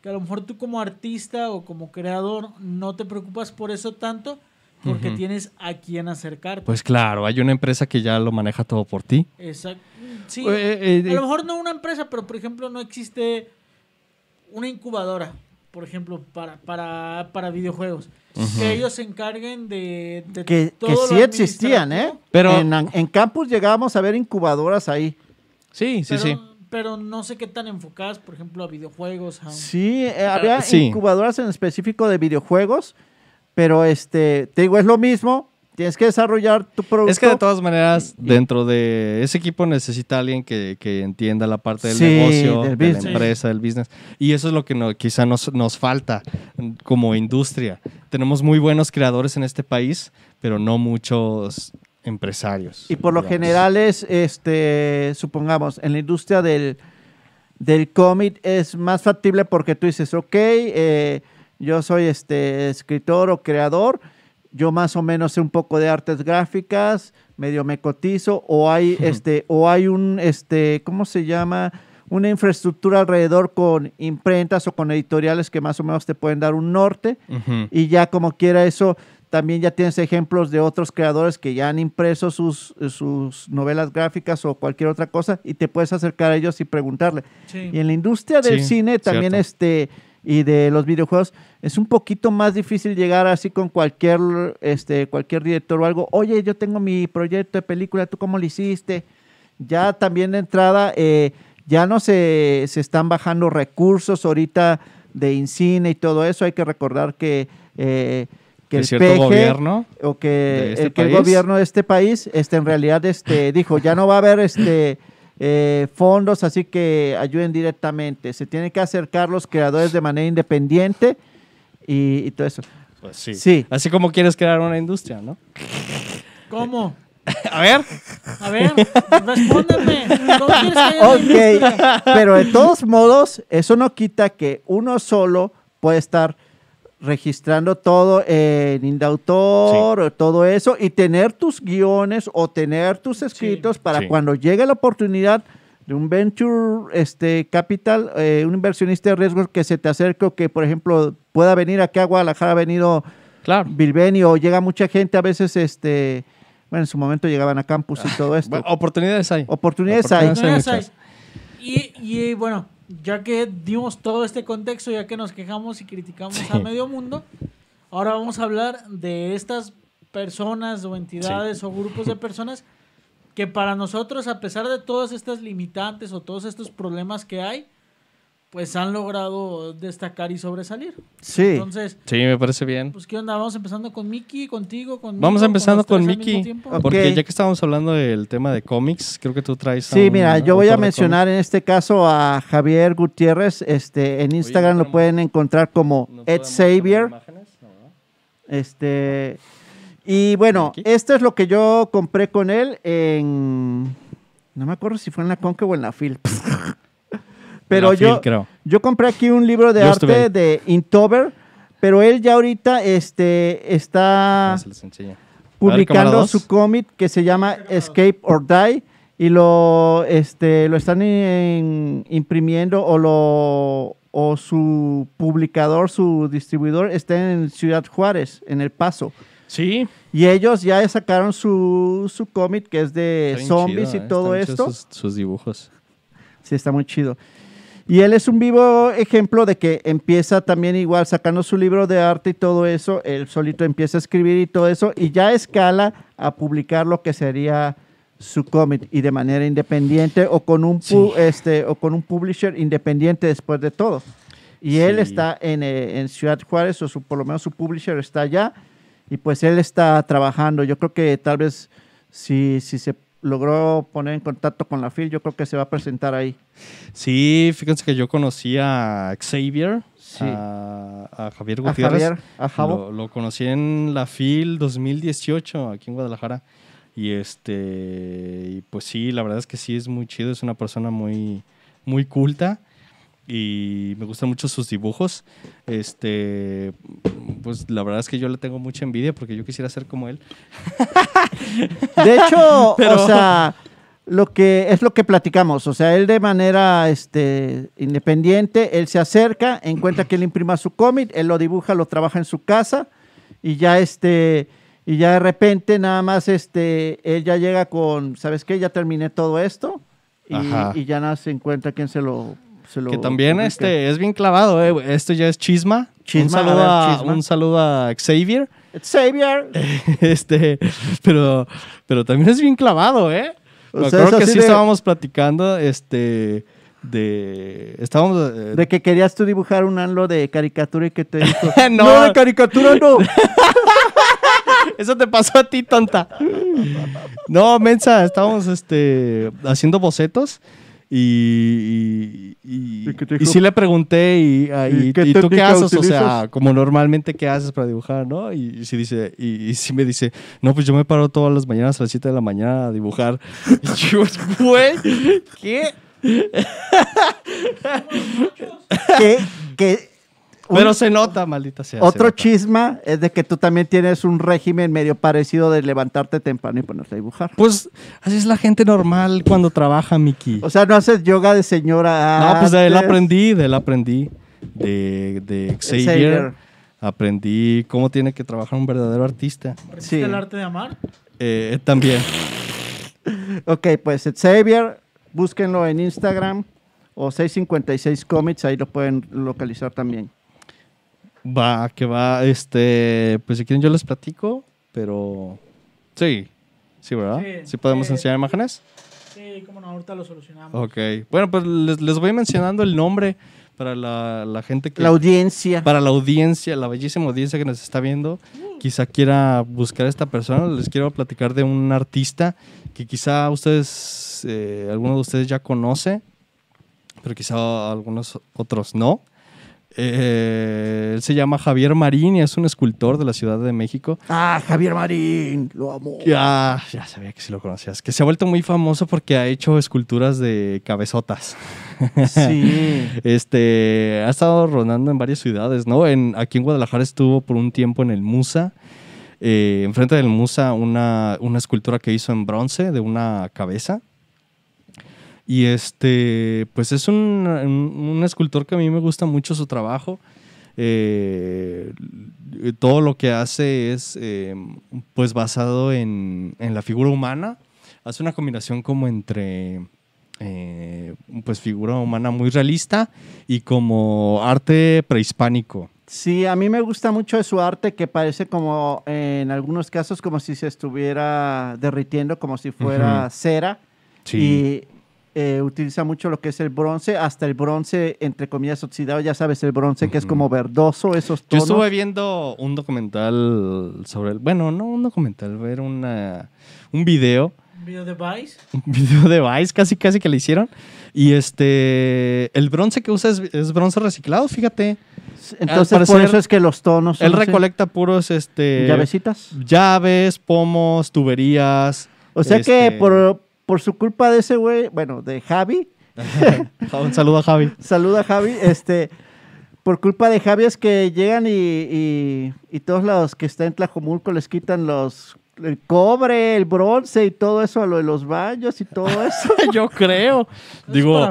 que a lo mejor tú como artista o como creador no te preocupas por eso tanto porque tienes a quién acercarte. Pues claro, hay una empresa que ya lo maneja todo por ti. Exacto. Sí, Eh, eh, a lo mejor no una empresa, pero por ejemplo no existe una incubadora, por ejemplo, para, para, para videojuegos. Que ellos se encarguen de, de Que, todo que lo sí existían, ¿eh? Pero- en, en campus llegábamos a ver incubadoras ahí. Sí, sí, pero, sí. Pero no sé qué tan enfocadas, por ejemplo, a videojuegos. a- Sí, eh, había sí. incubadoras en específico de videojuegos, pero este, te digo, es lo mismo. Tienes que desarrollar tu producto. Es que de todas maneras, dentro de ese equipo necesita alguien que, que entienda la parte del Sí, negocio, del de la business. empresa, del business. Y eso es lo que no- quizá nos, nos falta como industria. Tenemos muy buenos creadores en este país, pero no muchos empresarios. Y por lo general es, este, supongamos, en la industria del, del cómic es más factible porque tú dices, ok, eh, yo soy este escritor o creador, yo más o menos sé un poco de artes gráficas, medio me cotizo, o hay este, o hay un este, ¿cómo se llama? una infraestructura alrededor con imprentas o con editoriales que más o menos te pueden dar un norte y ya como quiera eso, también ya tienes ejemplos de otros creadores que ya han impreso sus, sus novelas gráficas o cualquier otra cosa y te puedes acercar a ellos y preguntarle. Sí. Y en la industria del Sí, cine también cierto. este y de los videojuegos es un poquito más difícil llegar así con cualquier este cualquier director o algo. Oye, yo tengo mi proyecto de película, ¿tú cómo lo hiciste? Ya también de entrada eh, ya no se, se están bajando recursos ahorita de Incine y todo eso. Hay que recordar que eh, que De el cierto PG gobierno o que, de este el, que gobierno de este país este, en realidad este, dijo, ya no va a haber este, eh, fondos, así que ayuden directamente. Se tienen que acercar los creadores de manera independiente y, y todo eso. Pues sí. Sí. Así como quieres crear una industria, ¿no? ¿Cómo? A ver. A ver, respóndeme. ¿Cómo quieres que Ok, pero de todos modos, eso no quita que uno solo puede estar registrando todo en Indautor, o todo eso, y tener tus guiones o tener tus escritos para Sí. cuando llegue la oportunidad de un venture este, capital, eh, un inversionista de riesgo que se te acerque o que, por ejemplo, pueda venir aquí a Guadalajara, ha venido Claro. Bilbeni o llega mucha gente, a veces, este, bueno, en su momento llegaban a campus y todo esto. Bueno, oportunidades hay. Oportunidades hay. Oportunidades sabes. Y, y, bueno, ya que dimos todo este contexto, ya que nos quejamos y criticamos Sí. a medio mundo, ahora vamos a hablar de estas personas o entidades o grupos de personas que para nosotros, a pesar de todas estas limitantes o todos estos problemas que hay, pues han logrado destacar y sobresalir. Sí. Entonces, Sí, me parece bien. pues ¿qué onda? Vamos empezando con Miki, contigo, conmigo. Vamos empezando con. Ok. Porque ya que estábamos hablando del tema de cómics, creo que tú traes. a Sí, un mira, yo voy a mencionar en este caso a Javier Gutiérrez. Este, en Instagram lo pueden encontrar como. ¿No Ed Xavier. Este, y bueno, Aquí. esto es lo que yo compré con él en. No me acuerdo si fue en la Conque o en la Phil. Pero yo, creo. yo compré aquí un libro de Yo arte de Intover, pero él ya ahorita este, está Ah, ver, publicando su cómic que se llama Escape or Die y lo este lo están en- imprimiendo o lo o su publicador, su distribuidor está en Ciudad Juárez, en El Paso. Sí. Y ellos ya sacaron su, su cómic que es de zombies chido, y ¿eh? todo esto. Sus, sus dibujos. Sí, está muy chido. Y él es un vivo ejemplo de que empieza también igual sacando su libro de arte y todo eso, él solito empieza a escribir y todo eso, y ya escala a publicar lo que sería su cómic y de manera independiente o con un este o con un publisher independiente después de todo. Y él Sí. está en, eh, en Ciudad Juárez, o su, por lo menos su publisher está allá, y pues él está trabajando. Yo creo que tal vez si, si se logró poner en contacto con la FIL, yo creo que se va a presentar ahí. Sí, fíjense que yo conocí a Xavier, Sí. a, a Javier A Gutiérrez. Javier, a Javo. Lo, lo conocí en la FIL 2018 aquí en Guadalajara. Y este, y pues sí, la verdad es que sí es muy chido, es una persona muy, muy culta y me gustan mucho sus dibujos. Este, pues la verdad es que yo le tengo mucha envidia porque yo quisiera ser como él. De hecho, Pero- o sea, lo que es lo que platicamos, o sea, él de manera este, independiente, él se acerca, encuentra que él imprima su cómic, él lo dibuja, lo trabaja en su casa y ya este y ya de repente nada más este él ya llega con, ¿sabes qué? Ya terminé todo esto y, y ya nada se encuentra quién se lo lo Que también publica. este, es bien clavado, eh. esto ya es chisma. Chisma, un, saludo a ver, chisma. un saludo a Xavier. Xavier. este, pero, pero también es bien clavado, ¿eh? O sea, que sí de- estábamos platicando, este, de, estábamos, eh, De que querías tú dibujar un anlo de caricatura y que te dijo, No. no, de caricatura no. eso te pasó a ti, tonta. No, mensa, estábamos, este, haciendo bocetos y, y, y, ¿Y qué te y dijo? sí le pregunté y, ah, ¿Y qué tú qué haces, o sea, como normalmente qué haces para dibujar, ¿no? Y, y sí dice, y, y sí me dice, no, pues yo me paro todas las mañanas a las 7 de la mañana a dibujar. Y yo, güey, ¿qué? que, un- Pero se nota, maldita sea. se otro nota. chisma es de que tú también tienes un régimen medio parecido de levantarte temprano y ponerte a dibujar. Pues así es la gente normal cuando trabaja, Miki. O sea, no haces yoga de señora. no, pues de él aprendí, de él aprendí. De, de Xavier, Xavier. aprendí cómo tiene que trabajar un verdadero artista. ¿Aprendiste Sí. el arte de amar? Eh, también. Ok, pues Xavier, búsquenlo en Instagram o 656 Comics, ahí lo pueden localizar también. Va, que va, este, pues si quieren yo les platico, pero sí, sí, ¿verdad? Sí, Sí, podemos enseñar imágenes. Sí, cómo no, ahorita lo solucionamos. Ok, bueno, pues les, les voy mencionando el nombre para la, la gente que... La audiencia. para la audiencia, la bellísima audiencia que nos está viendo, quizá quiera buscar a esta persona. Les quiero platicar de un artista que quizá ustedes, eh, alguno de ustedes ya conoce, pero quizá algunos otros no. Eh, él se llama Javier Marín y es un escultor de la Ciudad de México. Ah, Javier Marín, lo amo. Ya, ya sabía que sí lo conocías. Que se ha vuelto muy famoso porque ha hecho esculturas de cabezotas. Sí. Este, ha estado rodando en varias ciudades, ¿no? En, aquí en Guadalajara estuvo por un tiempo en el Musa. Eh, enfrente del Musa, una, una escultura que hizo en bronce de una cabeza. Y este, pues es un, un- un escultor que a mí me gusta mucho su trabajo. Eh, todo lo que hace es eh, pues basado en, en la figura humana. Hace una combinación como entre eh, pues figura humana muy realista y como arte prehispánico. Sí, a mí me gusta mucho su arte que parece como en algunos casos como si se estuviera derritiendo, como si fuera cera. Y eh, utiliza mucho lo que es el bronce, hasta el bronce, entre comillas, oxidado. Ya sabes, el bronce que es como verdoso, esos Yo tonos. estuve viendo un documental sobre el, bueno, no un documental, ver una, un video, Un video de Vice. un video de Vice casi casi que le hicieron. Y este, el bronce que usa es, es bronce reciclado, fíjate. Entonces, por eso es que los tonos Él así. recolecta puros, este... llavecitas. Llaves, pomos, tuberías. O sea que este, por, por su culpa de ese güey, bueno, de Javi, Un saludo a Javi. saluda Javi, este, por culpa de Javi es que llegan y, y, y todos los que están en Tlajomulco les quitan los el cobre, el bronce y todo eso a lo de los baños y todo eso. Yo creo. Digo,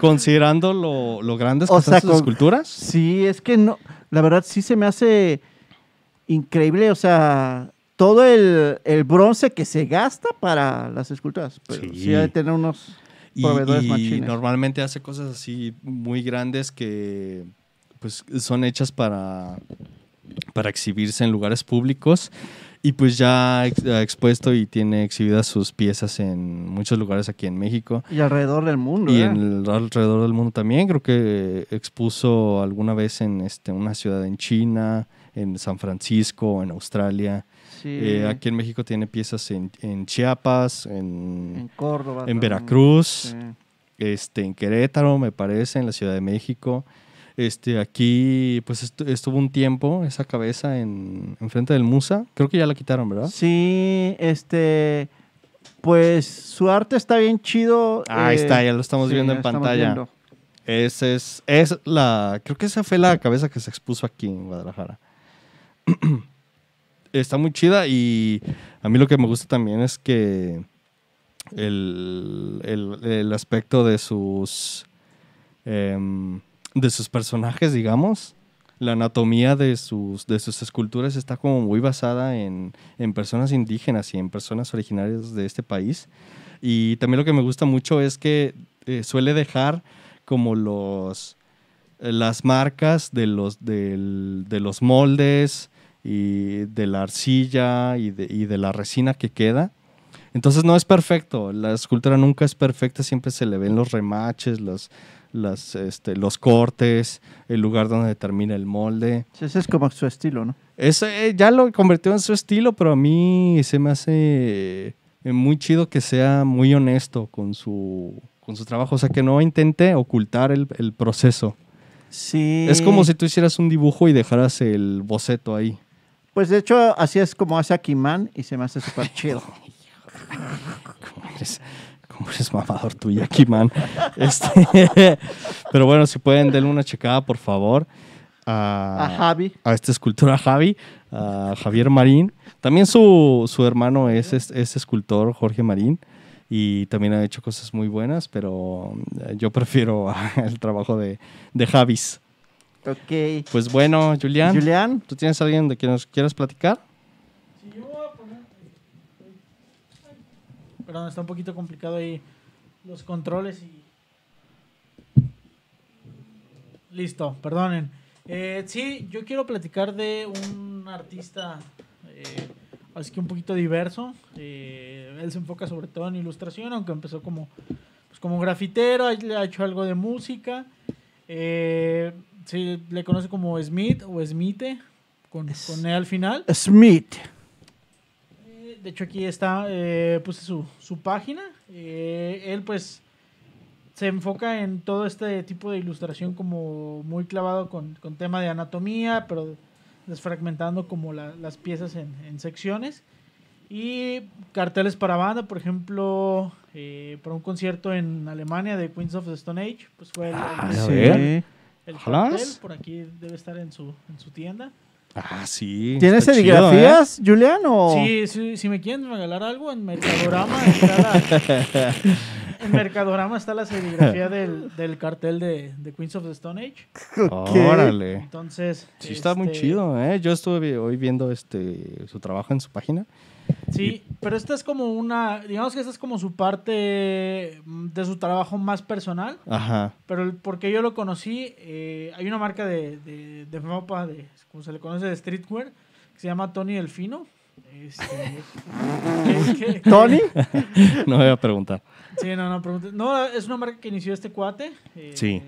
considerando lo, lo grandes que O son sea, sus con- esculturas. Sí, es que no, la verdad sí se me hace increíble, o sea, todo el, el bronce que se gasta para las esculturas. Pero sí, Sí. ha de tener unos Y, proveedores y machines. normalmente hace cosas así muy grandes que pues son hechas para, para exhibirse en lugares públicos y pues ya ha expuesto y tiene exhibidas sus piezas en muchos lugares aquí en México Y alrededor del mundo. y ¿eh? en el- alrededor del mundo también. Creo que expuso alguna vez en este, una ciudad en China, en San Francisco, en Australia. Sí, Eh, aquí en México tiene piezas en, en Chiapas, en en, Córdoba. en también. Veracruz, Sí. este, en Querétaro, me parece, en la Ciudad de México. Este, aquí, pues estu- estuvo un tiempo esa cabeza en, enfrente del Musa. Creo que ya la quitaron, ¿verdad? Sí, este, pues su arte está bien chido. Ahí eh, está, ya lo estamos sí, viendo en pantalla. Esa es, es la, creo que esa fue la cabeza que se expuso aquí en Guadalajara. Está muy chida y a mí lo que me gusta también es que el, el- el aspecto de sus, em, de sus personajes, digamos, la anatomía de sus, de sus esculturas está como muy basada en, en personas indígenas y en personas originarias de este país. Y también lo que me gusta mucho es que eh, suele dejar como los eh, las marcas de los del- de los moldes y de la arcilla y de, y de la resina que queda. Entonces no es perfecto, la escultura nunca es perfecta, siempre se le ven los remaches, los, las, este, los cortes, el lugar donde termina el molde. Ese es como su estilo, ¿no? Eh, ya lo convirtió en su estilo, pero a mí se me hace eh, muy chido que sea muy honesto con su, con su trabajo. O sea, que no intente ocultar el, el proceso. Sí. Es como si tú hicieras un dibujo y dejaras el boceto ahí. Pues de hecho, así es como hace Akiman y se me hace súper chido. ¿Cómo eres, cómo eres mamador tú, Jackie Man? Este, pero bueno, si pueden, denle una checada, por favor. A Javi. a esta escultura Javi, a Javier Marín. También su, su hermano es, es, es escultor, Jorge Marín, y también ha hecho cosas muy buenas, pero eh, yo prefiero el trabajo de, de Javis. Ok. Pues bueno, Julián, Julián. ¿tú tienes alguien de quien nos quieras platicar? Si yo voy a poner. Perdón, está un poquito complicado ahí los controles y. Listo, perdonen. Eh, sí, yo quiero platicar de un artista eh, así que un poquito diverso. Eh, él se enfoca sobre todo en ilustración, aunque empezó como, pues, como grafitero, ha hecho algo de música. Se le conoce como Smith o Smite, con, Es- con E al final. Smith. Eh, De hecho, aquí está, eh, puse su, su página. Eh, él, pues, se enfoca en todo este tipo de ilustración como muy clavado con, con tema de anatomía, pero desfragmentando como la- las piezas en, en secciones. Y carteles para banda, por ejemplo, para un concierto en Alemania de Queens of the Stone Age, pues fue el, Ah, el- Sí. El cartel, por aquí debe estar en su, en su tienda. Ah, sí. ¿Tienes está chido, serigrafías, Julián? O... Sí, sí, si me quieren regalar algo, en Mercadorama está la, en Mercadorama está la serigrafía del, del cartel de, de Queens of the Stone Age. ¿eh? Órale. Entonces. Sí, está muy este, chido, ¿eh? Yo estuve hoy viendo este su trabajo en su página. Sí, pero esta es como una. Digamos que esta es como su parte de su trabajo más personal. Ajá. Pero porque yo lo conocí, eh, hay una marca de, de, de ropa, de, como se le conoce, de streetwear, que se llama Tony Delfino. Este, ¿Tony? No voy a preguntar. Sí, no, no. No, es una marca que inició este cuate. eh, Sí.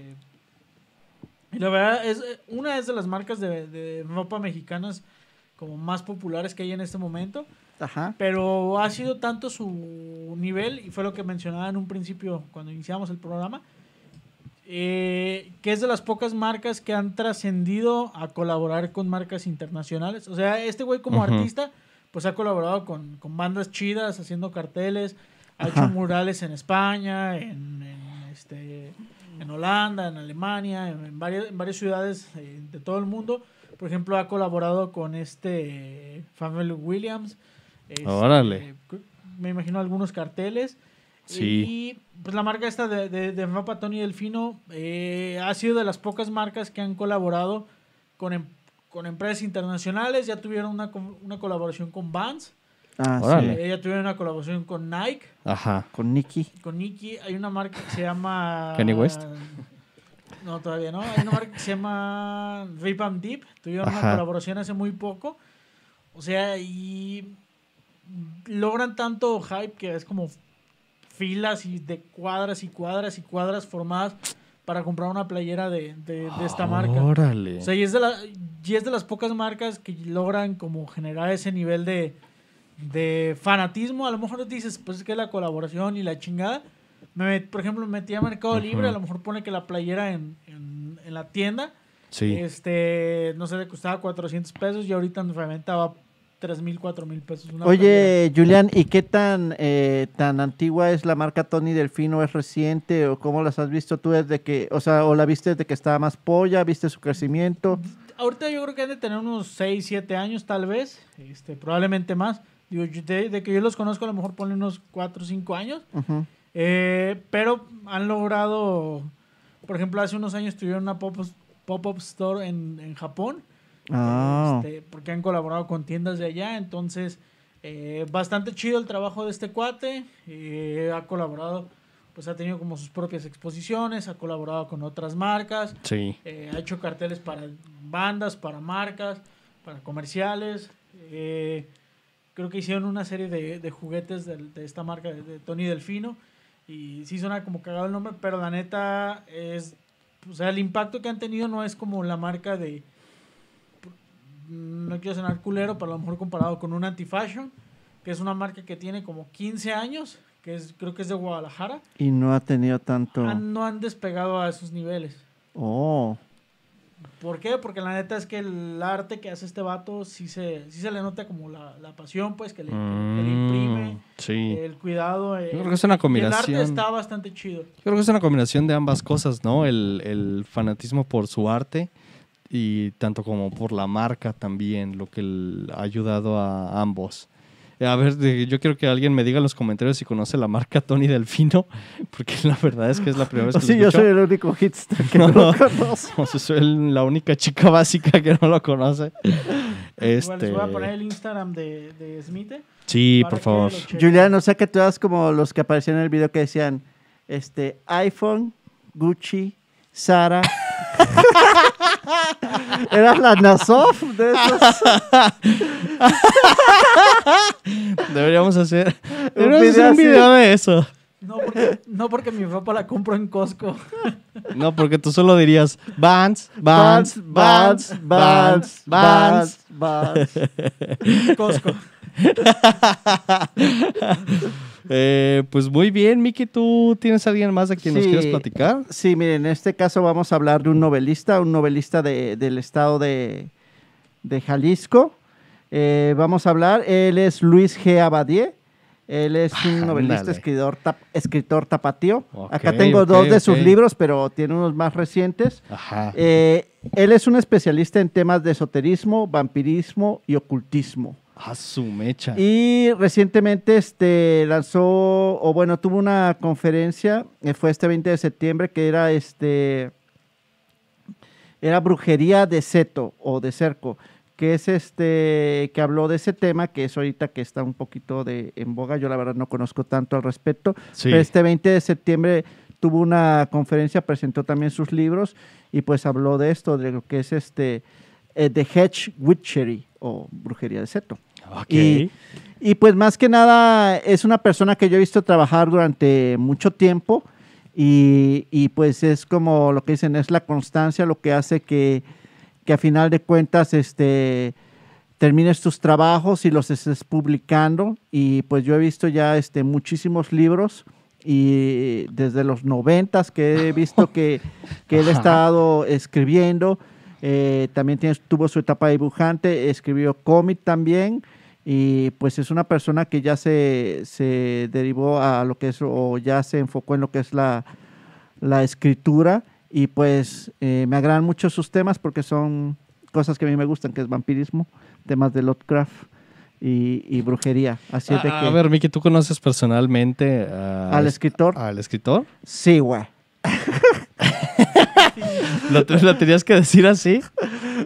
Y la verdad, es una es de las marcas de, de ropa mexicanas como más populares que hay en este momento. Ajá. Pero ha sido tanto su nivel, y fue lo que mencionaba en un principio cuando iniciamos el programa, eh, que es de las pocas marcas que han trascendido a colaborar con marcas internacionales. O sea, este güey como Ujú. artista, pues ha colaborado con, con bandas chidas, haciendo carteles, ha Ajá. hecho murales en España, en, en, este, en Holanda, en Alemania, en, en varias, en varias ciudades eh, de todo el mundo. Por ejemplo, ha colaborado con este Family Williams. este, Órale. Me imagino algunos carteles. Sí. Y pues la marca esta de, de, de ropa Tony Delfino eh, ha sido de las pocas marcas que han colaborado con, em- con empresas internacionales. Ya tuvieron una, una colaboración con Vans. Ah, Órale. sí. Eh, ya tuvieron una colaboración con Nike. Ajá. Con Nicky. Con Nike hay una marca que se llama... Kanye West. No, todavía no. Hay una marca que se llama Rip and Deep. Tuvieron una colaboración hace muy poco. O sea, y logran tanto hype que es como filas y de cuadras y cuadras y cuadras formadas para comprar una playera de, de- de esta marca. Órale. O sea, y es, de la- y es de las pocas marcas que logran como generar ese nivel de, de fanatismo. A lo mejor dices, pues es que la colaboración y la chingada. Me met- por ejemplo, me metí a Mercado Libre, a lo mejor pone que la playera en, en- en la tienda, sí. este, no sé, le costaba 400 pesos y ahorita en reventa va 3 mil, 4 mil pesos. una playera. Oye, Julián, ¿y qué tan, eh, tan antigua es la marca Tony Delfino? ¿Es reciente o cómo las has visto tú desde que, o sea, o la viste desde que estaba más polla, viste su crecimiento? Ahorita yo creo que han de tener unos 6, 7 años tal vez, este, probablemente más. Digo, de, de que yo los conozco a lo mejor ponle unos 4 o 5 años. Ujú. Eh, pero han logrado, por ejemplo, hace unos años tuvieron una pop- pop-up store en, en Japón, Ah, este, porque han colaborado con tiendas de allá, entonces eh, bastante chido el trabajo de este cuate, eh, ha colaborado, pues ha tenido como sus propias exposiciones, ha colaborado con otras marcas, Sí. eh, ha hecho carteles para bandas, para marcas, para comerciales. eh, creo que hicieron una serie de, de juguetes de, esta marca de, de Tony Delfino. Y sí suena como cagado el nombre, pero la neta es. O sea, el impacto que han tenido no es como la marca de. No quiero sonar culero, pero a lo mejor comparado con un Anti-Fashion, que es una marca que tiene como 15 años, que es, creo que es de Guadalajara. y no ha tenido tanto. han- no han despegado a esos niveles. Oh, ¿Por qué? Porque la neta es que el arte que hace este vato sí se, sí se le nota como la, la pasión, pues, que le, que le imprime, Mm, sí. el cuidado. eh, Yo creo que es una y el combinación. arte está bastante chido. Yo creo que es una combinación de ambas cosas, ¿no? El, el fanatismo por su arte y tanto como por la marca también, lo que ha ayudado a ambos. A ver, yo quiero que alguien me diga en los comentarios si conoce la marca Tony Delfino, porque la verdad es que es la primera vez que sí, lo yo soy el único hipster que No. no lo conozco. O sea, soy la única chica básica que no lo conoce. Igual Este, les voy a poner el Instagram de, de Smith. sí, por favor. Julián, o sea que tú eras como los que aparecían en el video que decían este iPhone, Gucci, Sara. ¿Eras la Nasof de esos? Deberíamos hacer, Un deberíamos video hacer un video de eso. No porque, no porque mi ropa la compro en Costco. No, porque tú solo dirías Vans, Vans, Vans, Vans, Vans, Vans. Costco. Eh, pues muy bien, Miki, ¿tú tienes a alguien más de quien nos quieres platicar? Sí, miren, en este caso vamos a hablar de un novelista, un novelista de- del estado de, de Jalisco. Eh, vamos a hablar, él es Luis G. Abadie. Él es un novelista, Ándale. escritor, tap- escritor tapatío. Acá tengo dos de sus libros, pero tiene unos más recientes. Ajá. Eh, él es un especialista en temas de esoterismo, vampirismo y ocultismo. A su mecha. Y recientemente este, lanzó, o bueno, tuvo una conferencia, eh, fue este 20 de septiembre, que era este era brujería de seto o de cerco, que es este que habló de ese tema, que es ahorita que está un poquito de en boga. Yo la verdad no conozco tanto al respecto. Sí. Pero este 20 de septiembre tuvo una conferencia, presentó también sus libros y pues habló de esto, de lo que es este eh, The Hedge Witchery o brujería de seto. Y, y pues más que nada es una persona que yo he visto trabajar durante mucho tiempo y, y, pues es como lo que dicen, es la constancia lo que hace que, que a final de cuentas este, termines tus trabajos y los estés publicando. Y pues yo he visto ya este, muchísimos libros y desde los noventas que he visto que, que él ha estado escribiendo. Eh, también tiene- tuvo su etapa de dibujante, escribió cómic también y pues es una persona que ya se, se derivó a lo que es o ya se enfocó en lo que es la, la escritura y pues eh, me agradan mucho sus temas porque son cosas que a mí me gustan, que es vampirismo, temas de Lovecraft y, y brujería. Así es de Ah, que a ver, Miki, ¿tú conoces personalmente a- al escritor, al escritor? sí, güey. ¿Lo, lo tenías que decir así?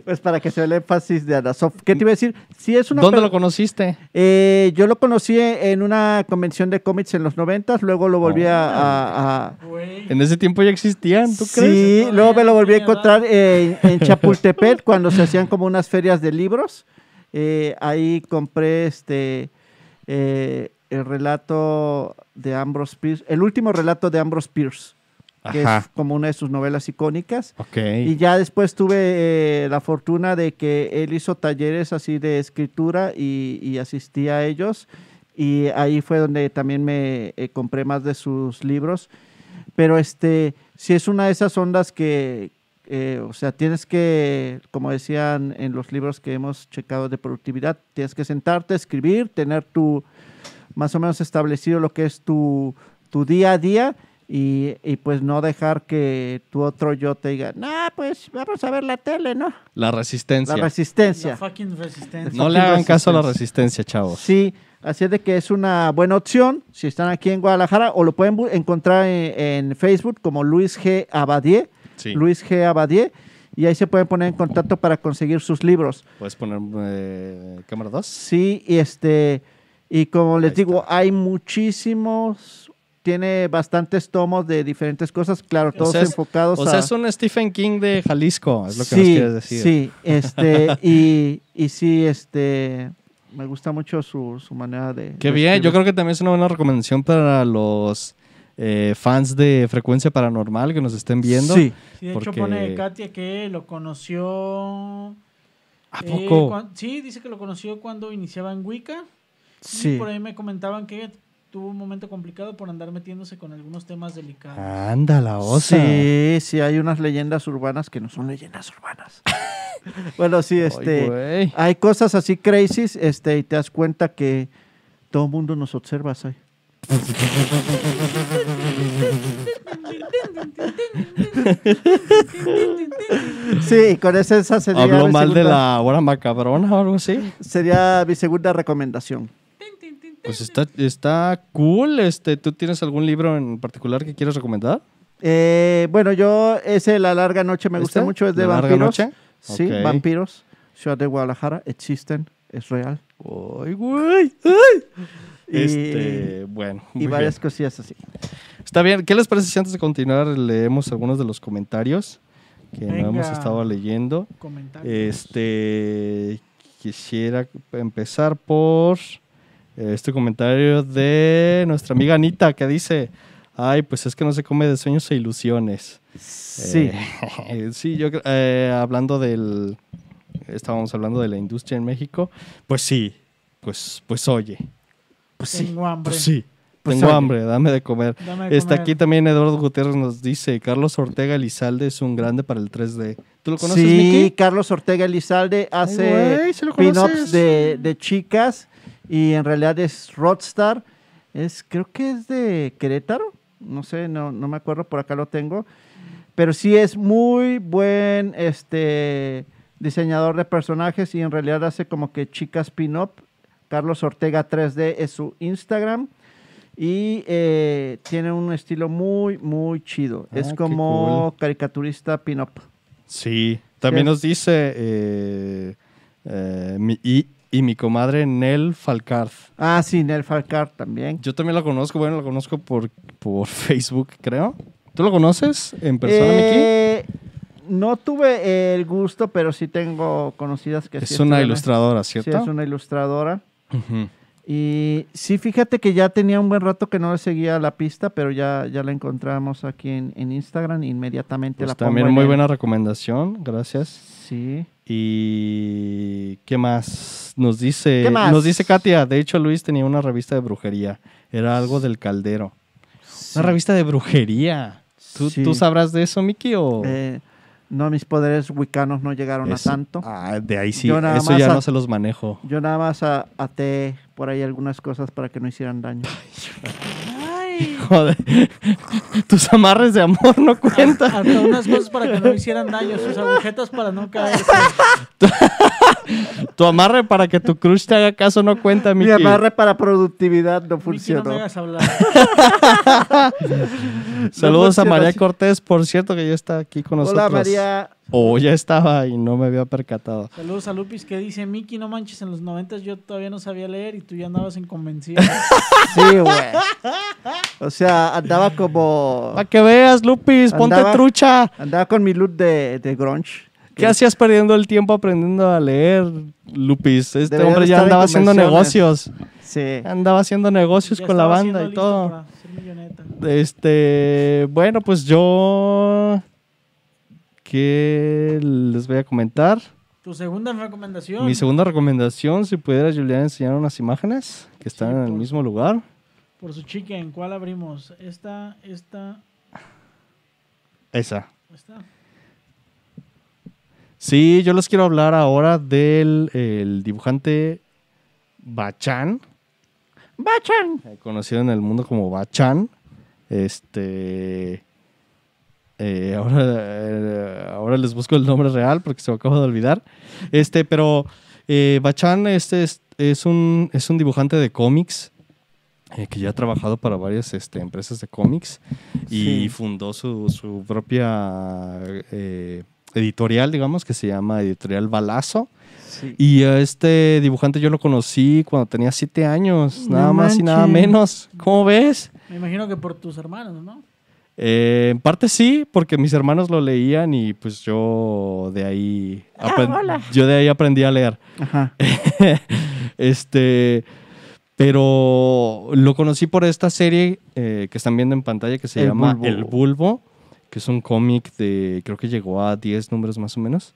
Pues para que se vea el énfasis de Ana Sof. ¿Qué te iba a decir? Sí, es una ¿Dónde lo conociste? Eh, yo lo conocí en una convención de cómics en los noventas, luego lo volví a- a- a, Güey. En ese tiempo ya existían, ¿tú Sí, crees? luego me lo volví a encontrar en, en Chapultepec cuando se hacían como unas ferias de libros. Eh, ahí compré este eh, el relato de Ambrose Pierce, el último relato de Ambrose Pierce, que Ajá. es como una de sus novelas icónicas. Ok. Y ya después tuve eh, la fortuna de que él hizo talleres así de escritura y, y asistí a ellos. Y ahí fue donde también me eh, compré más de sus libros. Pero este, si es una de esas ondas que, eh, o sea, tienes que, como decían en los libros que hemos checado de productividad, tienes que sentarte, escribir, tener tu, más o menos establecido lo que es tu, tu día a día y, y pues no dejar que tu otro yo te diga, nah, pues vamos a ver la tele, ¿no? La resistencia. La resistencia. La fucking resistencia. no le hagan caso a la resistencia. chavos. Sí, así es de que es una buena opción si están aquí en Guadalajara o lo pueden encontrar en, en Facebook como Luis G. Abadie, Sí. Luis G. Abadie, y ahí se pueden poner en contacto para conseguir sus libros. ¿Puedes poner eh, cámara 2? Sí, y este, y como les Ahí digo, está. hay muchísimos, tiene bastantes tomos de diferentes cosas, claro, todos sea, es- enfocados O sea, a... es un Stephen King de Jalisco, es lo que sí, nos quieres decir. Sí, este, y, y sí, este, me gusta mucho su, su manera de... Qué de bien, yo creo que también es una buena recomendación para los eh, fans de Frecuencia Paranormal que nos estén viendo. Sí, Sí, de hecho pone Katia que lo conoció... ¿A eh, poco? sí, dice que lo conoció cuando iniciaba en Wicca. Y sí. por ahí me comentaban que tuvo un momento complicado por andar metiéndose con algunos temas delicados. Anda la osa. Sí, sí, hay unas leyendas urbanas que no son leyendas urbanas. bueno, sí, este, hay cosas así crazy, este, y te das cuenta que todo el mundo nos observa, ¿sabes? Sí, con esa, esa sería, Habló mal de la hora macabrona o algo así. sería mi segunda recomendación. Pues está, está cool. Este, ¿Tú tienes algún libro en particular que quieras recomendar? Eh, bueno, yo ese La Larga Noche me gusta ¿Este? mucho, es de ¿La Larga vampiros. Noche? Sí, Ok. vampiros. Ciudad de Guadalajara, existen, es real. Ay, güey. Ay. Y, Este, bueno. y varias bien. cosillas así. Está bien. ¿Qué les parece si antes de continuar leemos algunos de los comentarios que no hemos Venga. estado leyendo? Comentarios. Este, quisiera empezar por este comentario de nuestra amiga Anita que dice, ay, pues es que no se come de sueños e ilusiones. Sí. Eh, sí, yo eh, hablando del, estábamos hablando de la industria en México, pues sí, pues, pues oye, Pues sí. Tengo hambre. pues sí, Pues, Tengo oye. hambre, dame de comer. Dame de Está comer. aquí también Eduardo Gutiérrez nos dice, Carlos Ortega Elizalde es un grande para el 3D. ¿Tú lo conoces, Sí, Miki? Carlos Ortega Elizalde hace güey, ¿sí lo pin-ups de, de chicas y en realidad es Rodstar. Es, creo que es de Querétaro. No sé, no, no me acuerdo, por acá lo tengo. Pero sí es muy buen este, diseñador de personajes y en realidad hace como que chicas pin-up. Carlos Ortega 3D es su Instagram. Y eh, tiene un estilo muy, muy chido. Ah, es como caricaturista pin-up. Sí, también Sí. nos dice eh, eh, mi- y, y mi comadre Nel Falcarz. Ah, sí, Nel Falcar también. Yo también la conozco, bueno, la conozco por, por Facebook, creo. ¿Tú lo conoces en persona, Miki? Eh, no tuve el gusto, pero sí tengo conocidas que sí Es una ilustradora, Sí, ¿cierto? es una ilustradora. Y sí, fíjate que ya tenía un buen rato que no le seguía la pista, pero ya, ya la encontramos aquí en, en Instagram. Inmediatamente Pues la pongo también muy el- buena recomendación, gracias. Sí. Y qué más nos dice ¿Qué más? nos dice Katia, de hecho Luis tenía una revista de brujería, era algo del caldero. Una revista de brujería. ¿Tú, Sí. tú sabrás de eso, Miki o Eh, no, mis poderes wicanos no llegaron Eso- a tanto. Ah, de ahí sí, Yo nada eso más ya a- no se los manejo. Yo nada más a- até por ahí algunas cosas para que no hicieran daño. Joder. Tus amarres de amor no cuentan. Hasta unas cosas para que no hicieran daño, sus agujetas para no caer. Tu amarre para que tu crush te haga caso no cuenta, Mi Miki. amarre para productividad no funcionó. me hagas hablar. Saludos a María. Cortés, por cierto, que ya está aquí con nosotros. Hola María. O ya estaba y no me había percatado. Saludos a Lupis que dice, Miki, no manches, en los noventas yo todavía no sabía leer y tú ya andabas en convencido. Sí, güey. O sea, andaba como... Para que veas, Lupis, ponte trucha. Andaba con mi look de, de grunge. ¿Qué hacías perdiendo el tiempo aprendiendo a leer, Lupis? Este hombre ya en andaba haciendo negocios. Sí. Andaba haciendo negocios Ya con la banda y listo todo. para ser milloneta. Este, bueno, pues yo ¿qué les voy a comentar? Tu segunda recomendación. Mi segunda recomendación, si pudiera Julián enseñar unas imágenes que están Sí, en el por- mismo lugar. Por su chicken, ¿cuál abrimos? Esta, esta, Esa. esta. Sí, yo les quiero hablar ahora del el dibujante Bachan, ¡Bachan! eh, conocido en el mundo como Bachan. Este. eh, ahora, eh, ahora les busco el nombre real porque se me acaba de olvidar. Este, pero Bachan este es, es un, es un dibujante de cómics eh, que ya ha trabajado para varias este, empresas de cómics y Sí. fundó su, su propia eh, editorial, digamos, que se llama Editorial Balazo. Sí. Y a este dibujante yo lo conocí cuando tenía siete años, No nada más y nada menos. ¿Cómo ves? Me imagino que por tus hermanos, ¿no? Eh, en parte sí, porque mis hermanos lo leían y pues yo de ahí, apren- yo de ahí aprendí a leer. Ajá. este, pero lo conocí por esta serie eh, que están viendo en pantalla que se El llama Bulbo. El Bulbo, que es un cómic de, creo que llegó a 10 números más o menos,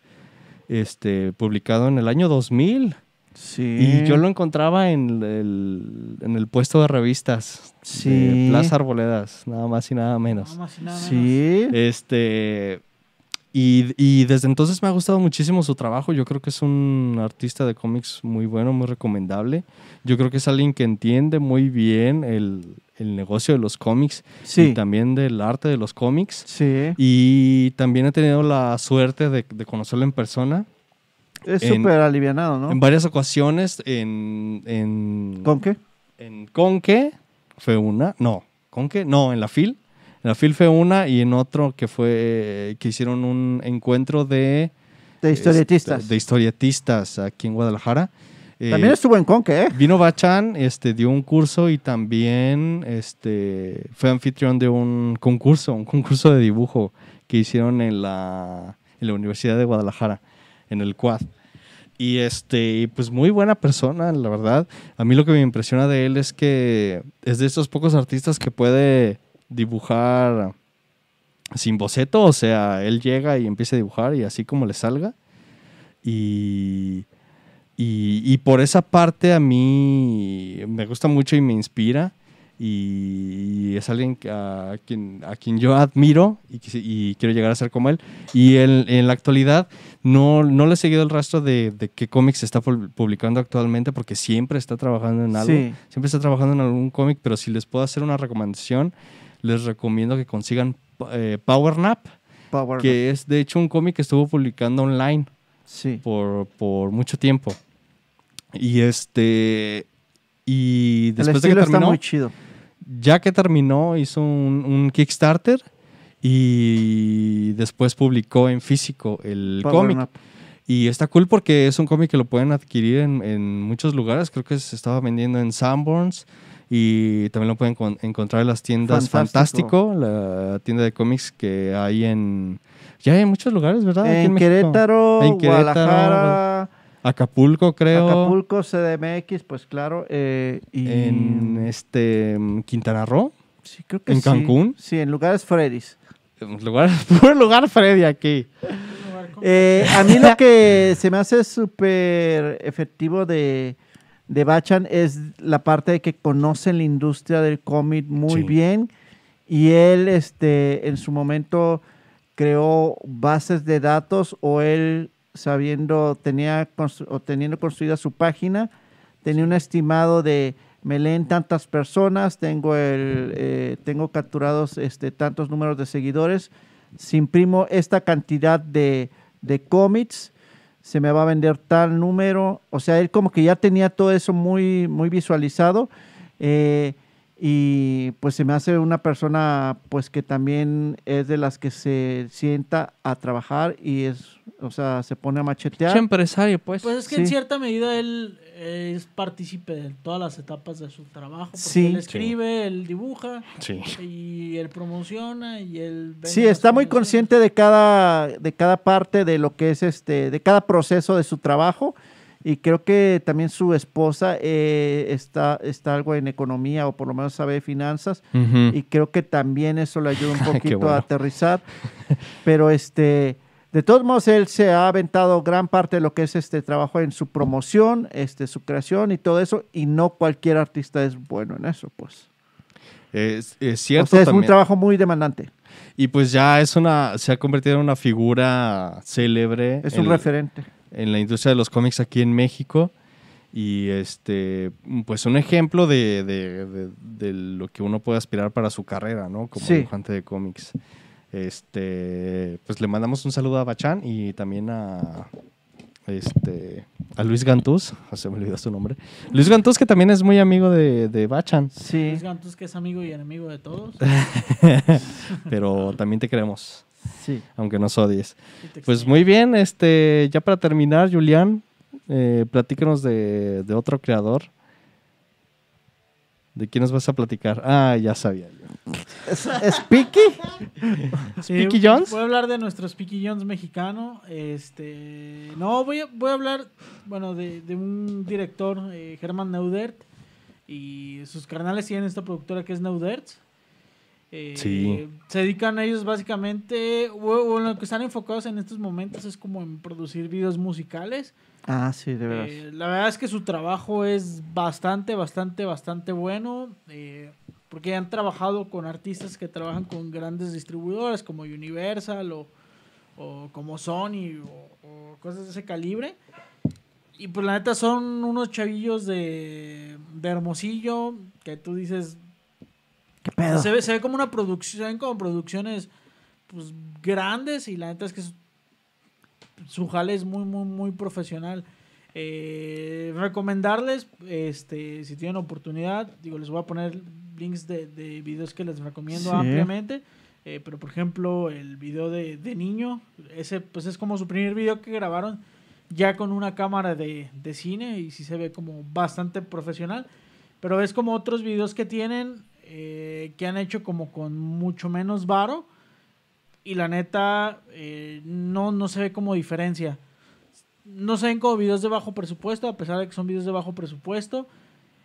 este, publicado en el año 2000. Sí. Y yo lo encontraba en el, en el puesto de revistas Sí. de Plaza Arboledas, nada más y nada menos. Nada más y nada menos. Sí. Este. Y, y desde entonces me ha gustado muchísimo su trabajo. Yo creo que es un artista de cómics muy bueno, muy recomendable. Yo creo que es alguien que entiende muy bien el, el negocio de los cómics Sí. y también del arte de los cómics. Sí. Y también he tenido la suerte de, de conocerlo en persona Es súper alivianado, ¿no? en varias ocasiones en, en, ¿Con qué? en Conque fue una, no, Conque, no, en la FIL. En la FIL fue una y en otro que fue que hicieron un encuentro de De historietistas. este, de historietistas aquí en Guadalajara. Eh, También estuvo en Conque, ¿eh? Vino Bachan, este, dio un curso y también este, fue anfitrión de un concurso, un concurso de dibujo que hicieron en la, en la Universidad de Guadalajara, en el CUAD. Y este, pues muy buena persona, la verdad. A mí lo que me impresiona de él es que es de estos pocos artistas que puede dibujar sin boceto, o sea, él llega y empieza a dibujar y así como le salga. Y, y, y por esa parte a mí me gusta mucho y me inspira y es alguien a quien, a quien yo admiro y, quiero llegar a ser como él. Y él, en la actualidad no, no le he seguido el rastro de, de qué cómics está pu- publicando actualmente porque siempre está trabajando en algo. Sí. Siempre está trabajando en algún cómic, pero si les puedo hacer una recomendación, les recomiendo que consigan eh, Power Nap, Power que es de hecho un cómic que estuvo publicando online Sí. por, por mucho tiempo. Y este. Y después de que estilo está terminó, muy chido. ya que terminó, hizo un, un Kickstarter y después publicó en físico el cómic. Nap. Y está cool porque es un cómic que lo pueden adquirir en, en muchos lugares. Creo que se estaba vendiendo en Sanborns y también lo pueden con- encontrar en las tiendas Fantástico. Fantástico, la tienda de cómics que hay en. Ya hay en muchos lugares, ¿verdad? En. Querétaro, En Querétaro, Guadalajara, Acapulco, creo. Acapulco, CDMX, pues claro. eh, y En este Quintana Roo. sí, creo que en sí. Cancún. Sí, en lugares Freddy's. Un lugar, puro lugar Freddy aquí. Eh, a mí lo que se me hace súper efectivo de, de Bachan es la parte de que conocen la industria del cómic muy Sí. bien y él este, en su momento creó bases de datos o él sabiendo, tenía o teniendo construida su página, tenía un estimado de me leen tantas personas, tengo el, eh, tengo capturados este, tantos números de seguidores, si imprimo esta cantidad de, de cómics, se me va a vender tal número. O sea, él como que ya tenía todo eso muy, muy visualizado. eh, y pues se me hace una persona pues que también es de las que se sienta a trabajar y es, o sea, se pone a machetear. empresario, pues. Pues es que en cierta medida él es partícipe de todas las etapas de su trabajo. Porque Sí. él escribe, él dibuja Sí. y él promociona y él... Sí, está muy consciente de cada, de cada parte de lo que es este, de cada proceso de su trabajo. Y creo que también su esposa eh, está, está algo en economía o por lo menos sabe de finanzas. Y creo que también eso le ayuda un Qué poquito bueno. a aterrizar. Pero este, de todos modos, él se ha aventado gran parte de lo que es este trabajo en su promoción, este, su creación y todo eso. Y no cualquier artista es bueno en eso, pues. Es, es O cierto sea, es un trabajo muy demandante. Y pues ya es una, se ha convertido en una figura célebre Es en, un referente. en la industria de los cómics aquí en México. Y este, pues un ejemplo de, de- de- de lo que uno puede aspirar para su carrera, ¿no? Como Sí. dibujante de cómics. Este, pues le mandamos un saludo a Bachán y también a este a Luis Gantús, se me olvidó su nombre. Luis Gantús, que también es muy amigo de, de Bachan, Sí. Luis Gantus, que es amigo y enemigo de todos. pero también te queremos, Sí. aunque nos odies. Pues muy bien, este, ya para terminar, Julián, eh, platícanos de, de otro creador. ¿De quién nos vas a platicar? Ah, ya sabía yo. ¿Es, es Piqui? Jones? Voy a hablar de nuestro Speaky Jones mexicano. Este, no, voy a, voy a hablar, bueno, de, de un director, eh, Germán Neudert, y sus carnales tienen esta productora que es Neudert. Eh, Sí. Se dedican ellos básicamente, o, o en lo que están enfocados en estos momentos es como en producir videos musicales. Ah, sí, de. Eh, la verdad es que su trabajo es bastante, bastante, bastante bueno. eh, porque han trabajado con artistas que trabajan con grandes distribuidores como Universal o, o como Sony o, o cosas de ese calibre. Y pues la neta son unos chavillos de, de Hermosillo que tú dices, ¿Qué pedo? se ve, se ve como una producción, se ven como producciones pues grandes y la neta es que su, su jale es muy, muy, muy profesional. Eh, recomendarles, este, si tienen oportunidad, digo, les voy a poner links de, de videos que les recomiendo Sí. ampliamente. eh, pero por ejemplo, el video de, de niño, ese pues es como su primer video que grabaron ya con una cámara de, de cine y sí se ve como bastante profesional. Pero es como otros videos que tienen eh, que han hecho como con mucho menos varo. Y la neta, eh, no, no se ve como diferencia. No se ven como videos de bajo presupuesto, a pesar de que son videos de bajo presupuesto.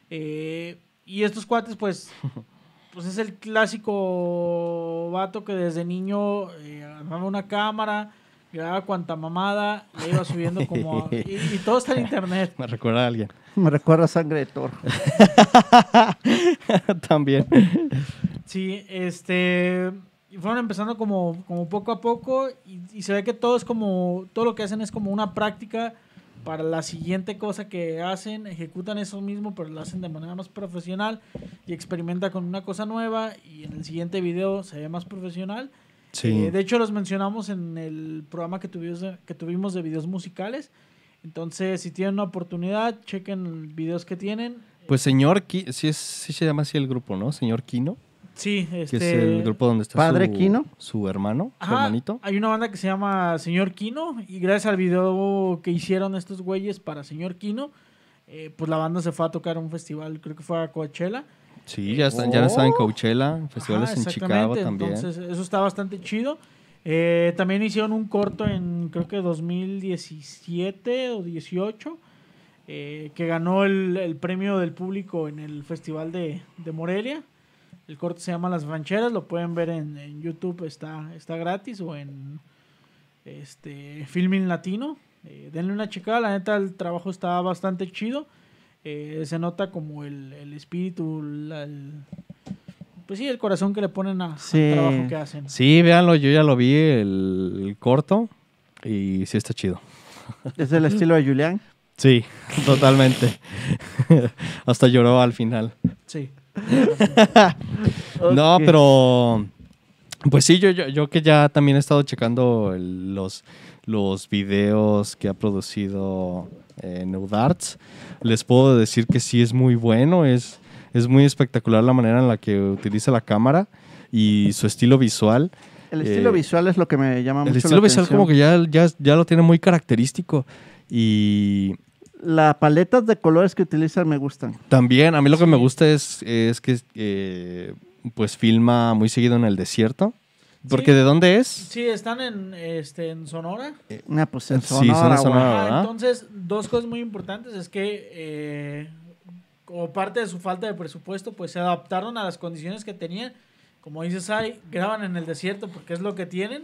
Eh, y estos cuates, pues, pues es el clásico vato que desde niño eh, agarraba una cámara, grababa cuanta mamada, la iba subiendo como... a- y, y todo está en internet. Me recuerda a alguien. Me recuerda a Sangre de Toro. También. Sí, este... Y fueron empezando como, como poco a poco y, y se ve que todo es como... Todo lo que hacen es como una práctica para la siguiente cosa que hacen. Ejecutan eso mismo, pero lo hacen de manera más profesional y experimenta con una cosa nueva y en el siguiente video se ve más profesional. Sí. Eh, de hecho, los mencionamos en el programa que tuvimos, de, que tuvimos de videos musicales. Entonces, si tienen una oportunidad, chequen videos que tienen. Pues señor, sí, sí se llama así el grupo, ¿no? Señor Kino, Sí, que este... es el grupo donde está Padre su, Kino. su hermano, su hermanito. Hay una banda que se llama Señor Kino y gracias al video que hicieron estos güeyes para Señor Kino, eh, pues la banda se fue a tocar a un festival, creo que fue a Coachella. Sí, ya, está, ya estaba en Oh. Coachella, festivales Ajá, en Chicago exactamente, también. Entonces, eso está bastante chido. Eh, también hicieron un corto en, creo que 2017 o 18, eh, que ganó el, el premio del público en el Festival de, de Morelia. El corto se llama Las Rancheras, lo pueden ver en, en YouTube, está, está gratis, o en este Filming Latino. Eh, denle una checada, la neta el trabajo está bastante chido. Eh, se nota como el, el espíritu, la- el- pues sí, el corazón que le ponen a, Sí. al trabajo que hacen. Sí, véanlo, yo ya lo vi, el, el corto, y sí está chido. Es del estilo de Julián. Sí, totalmente. Hasta lloró al final. Sí. No, pero pues sí, yo, yo, yo que ya también he estado checando el- los, los videos que ha producido eh, Neudarts, les puedo decir que sí es muy bueno, es, es muy espectacular la manera en la que utiliza la cámara y su estilo visual. El estilo Eh, visual es lo que me llama mucho El estilo la visual atención. como que ya, ya, ya lo tiene muy característico y Las paletas de colores que utilizan me gustan. también a mí lo que me gusta es, es que eh, pues filma muy seguido en el desierto. Porque Sí. ¿de dónde es? Sí, están en, este, en Sonora. Una pues en Sí, son Sonora, en. Sonora. Ah, entonces, dos cosas muy importantes es que eh, como parte de su falta de presupuesto, pues se adaptaron a las condiciones que tenían. Como dices, ahí graban en el desierto porque es lo que tienen.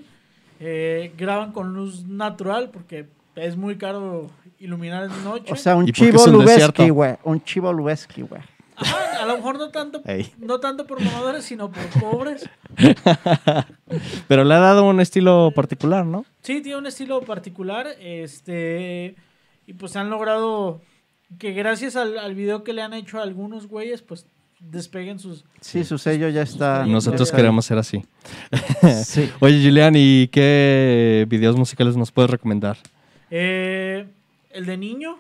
Eh, graban con luz natural porque es muy caro iluminar de noche. O sea, un ¿Y por qué chivo Lubeski, güey. Un chivo Lubeski, güey. Ajá, a lo mejor no tanto, Ey. no tanto por mamadores, sino por pobres. Pero le ha dado un estilo particular, ¿no? Sí, tiene un estilo particular. Este. Y pues han logrado que gracias al, al video que le han hecho a algunos güeyes, pues despeguen sus. Sí, su sello ya está. Nosotros ya- queremos ser así. Sí. Oye, Julián, ¿y qué videos musicales nos puedes recomendar? Eh, el de niño.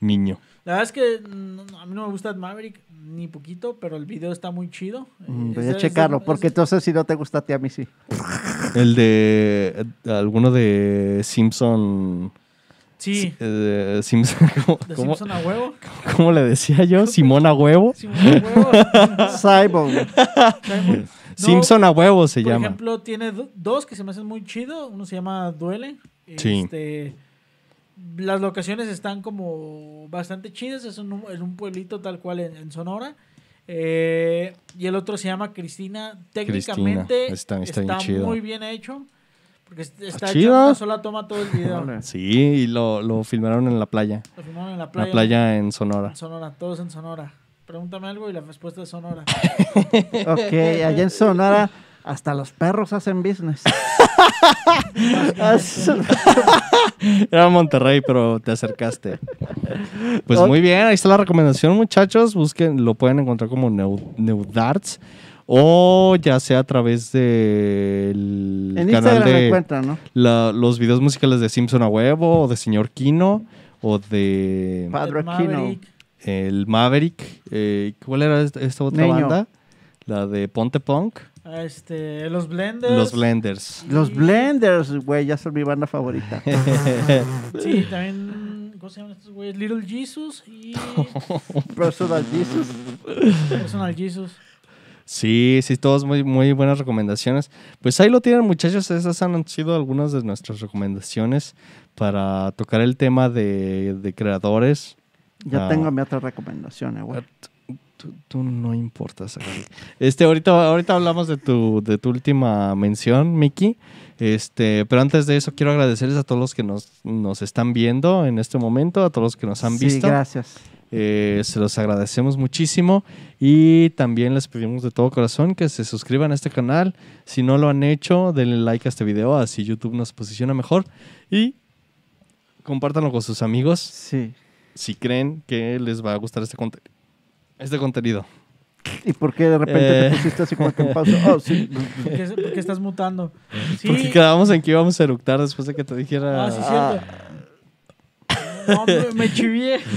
Niño. La verdad es que mm, a mí no me gusta Maverick ni poquito, pero el video está muy chido. Mm, Voy es a de- checarlo, es porque entonces si no te gusta a ti, a mí sí. El de eh, alguno de Simpson. Sí, eh, Simpson ¿cómo, de cómo- Simpson a huevo. cómo le decía yo? Simón a huevo. Simón a huevo. Simon. No, Simpson a huevo se Por llama. ejemplo, tiene do- dos que se me hacen muy chido. Uno se llama Duele. Sí. Este, las locaciones están como bastante chidas. Es un, en un pueblito tal cual en, en Sonora. Eh, y el otro se llama Cristina. Técnicamente Está- está bien chido. muy bien hecho. Porque est- está hecho chido. en una sola toma todo el video. Sí, y lo, lo filmaron en la playa. Lo filmaron en la playa. La playa en Sonora. En Sonora, todos en Sonora. Pregúntame algo y la respuesta es Sonora. Ok, allá en Sonora hasta los perros hacen business. Era Monterrey, pero te acercaste. Pues muy bien, ahí está la recomendación, muchachos. Busquen, lo pueden encontrar como Neu- Neudarts. O ya sea a través del en canal de encuentran, ¿no? la- los videos musicales de Simpson a huevo, o de Señor Kino, o de Padre. Maverick. el Maverick. Eh, ¿Cuál era esta, esta otra Niño. banda? La de Ponte Punk. Este, los Blenders. Los Blenders. Los Blenders, güey, ya son mi banda favorita. Sí, también. ¿Cómo se llaman estos güeyes? Little Jesus y Personal Jesus. Personal Jesus. Sí, sí, todas muy, muy buenas recomendaciones. Pues ahí lo tienen, muchachos. Esas han sido algunas de nuestras recomendaciones para tocar el tema de, de creadores. Ya Ah. tengo mi otra recomendación, eh, güey. Tú, tú no importas. Este, ahorita, ahorita hablamos de tu, de tu última mención, Miki. Este, pero antes de eso, quiero agradecerles a todos los que nos, nos están viendo en este momento, a todos los que nos han Sí, visto. gracias. Eh, se los agradecemos muchísimo y también les pedimos de todo corazón que se suscriban a este canal. Si no lo han hecho, denle like a este video, así YouTube nos posiciona mejor. Y compártanlo con sus amigos Sí. si creen que les va a gustar este, conte- este contenido. ¿Y por qué de repente Eh. te pusiste así como que en pausa? Oh, sí. ¿Por qué, por qué estás mutando? Sí. Porque quedamos en que íbamos a eructar después de que te dijera... Ah, sí, cierto. No, me, me chivié.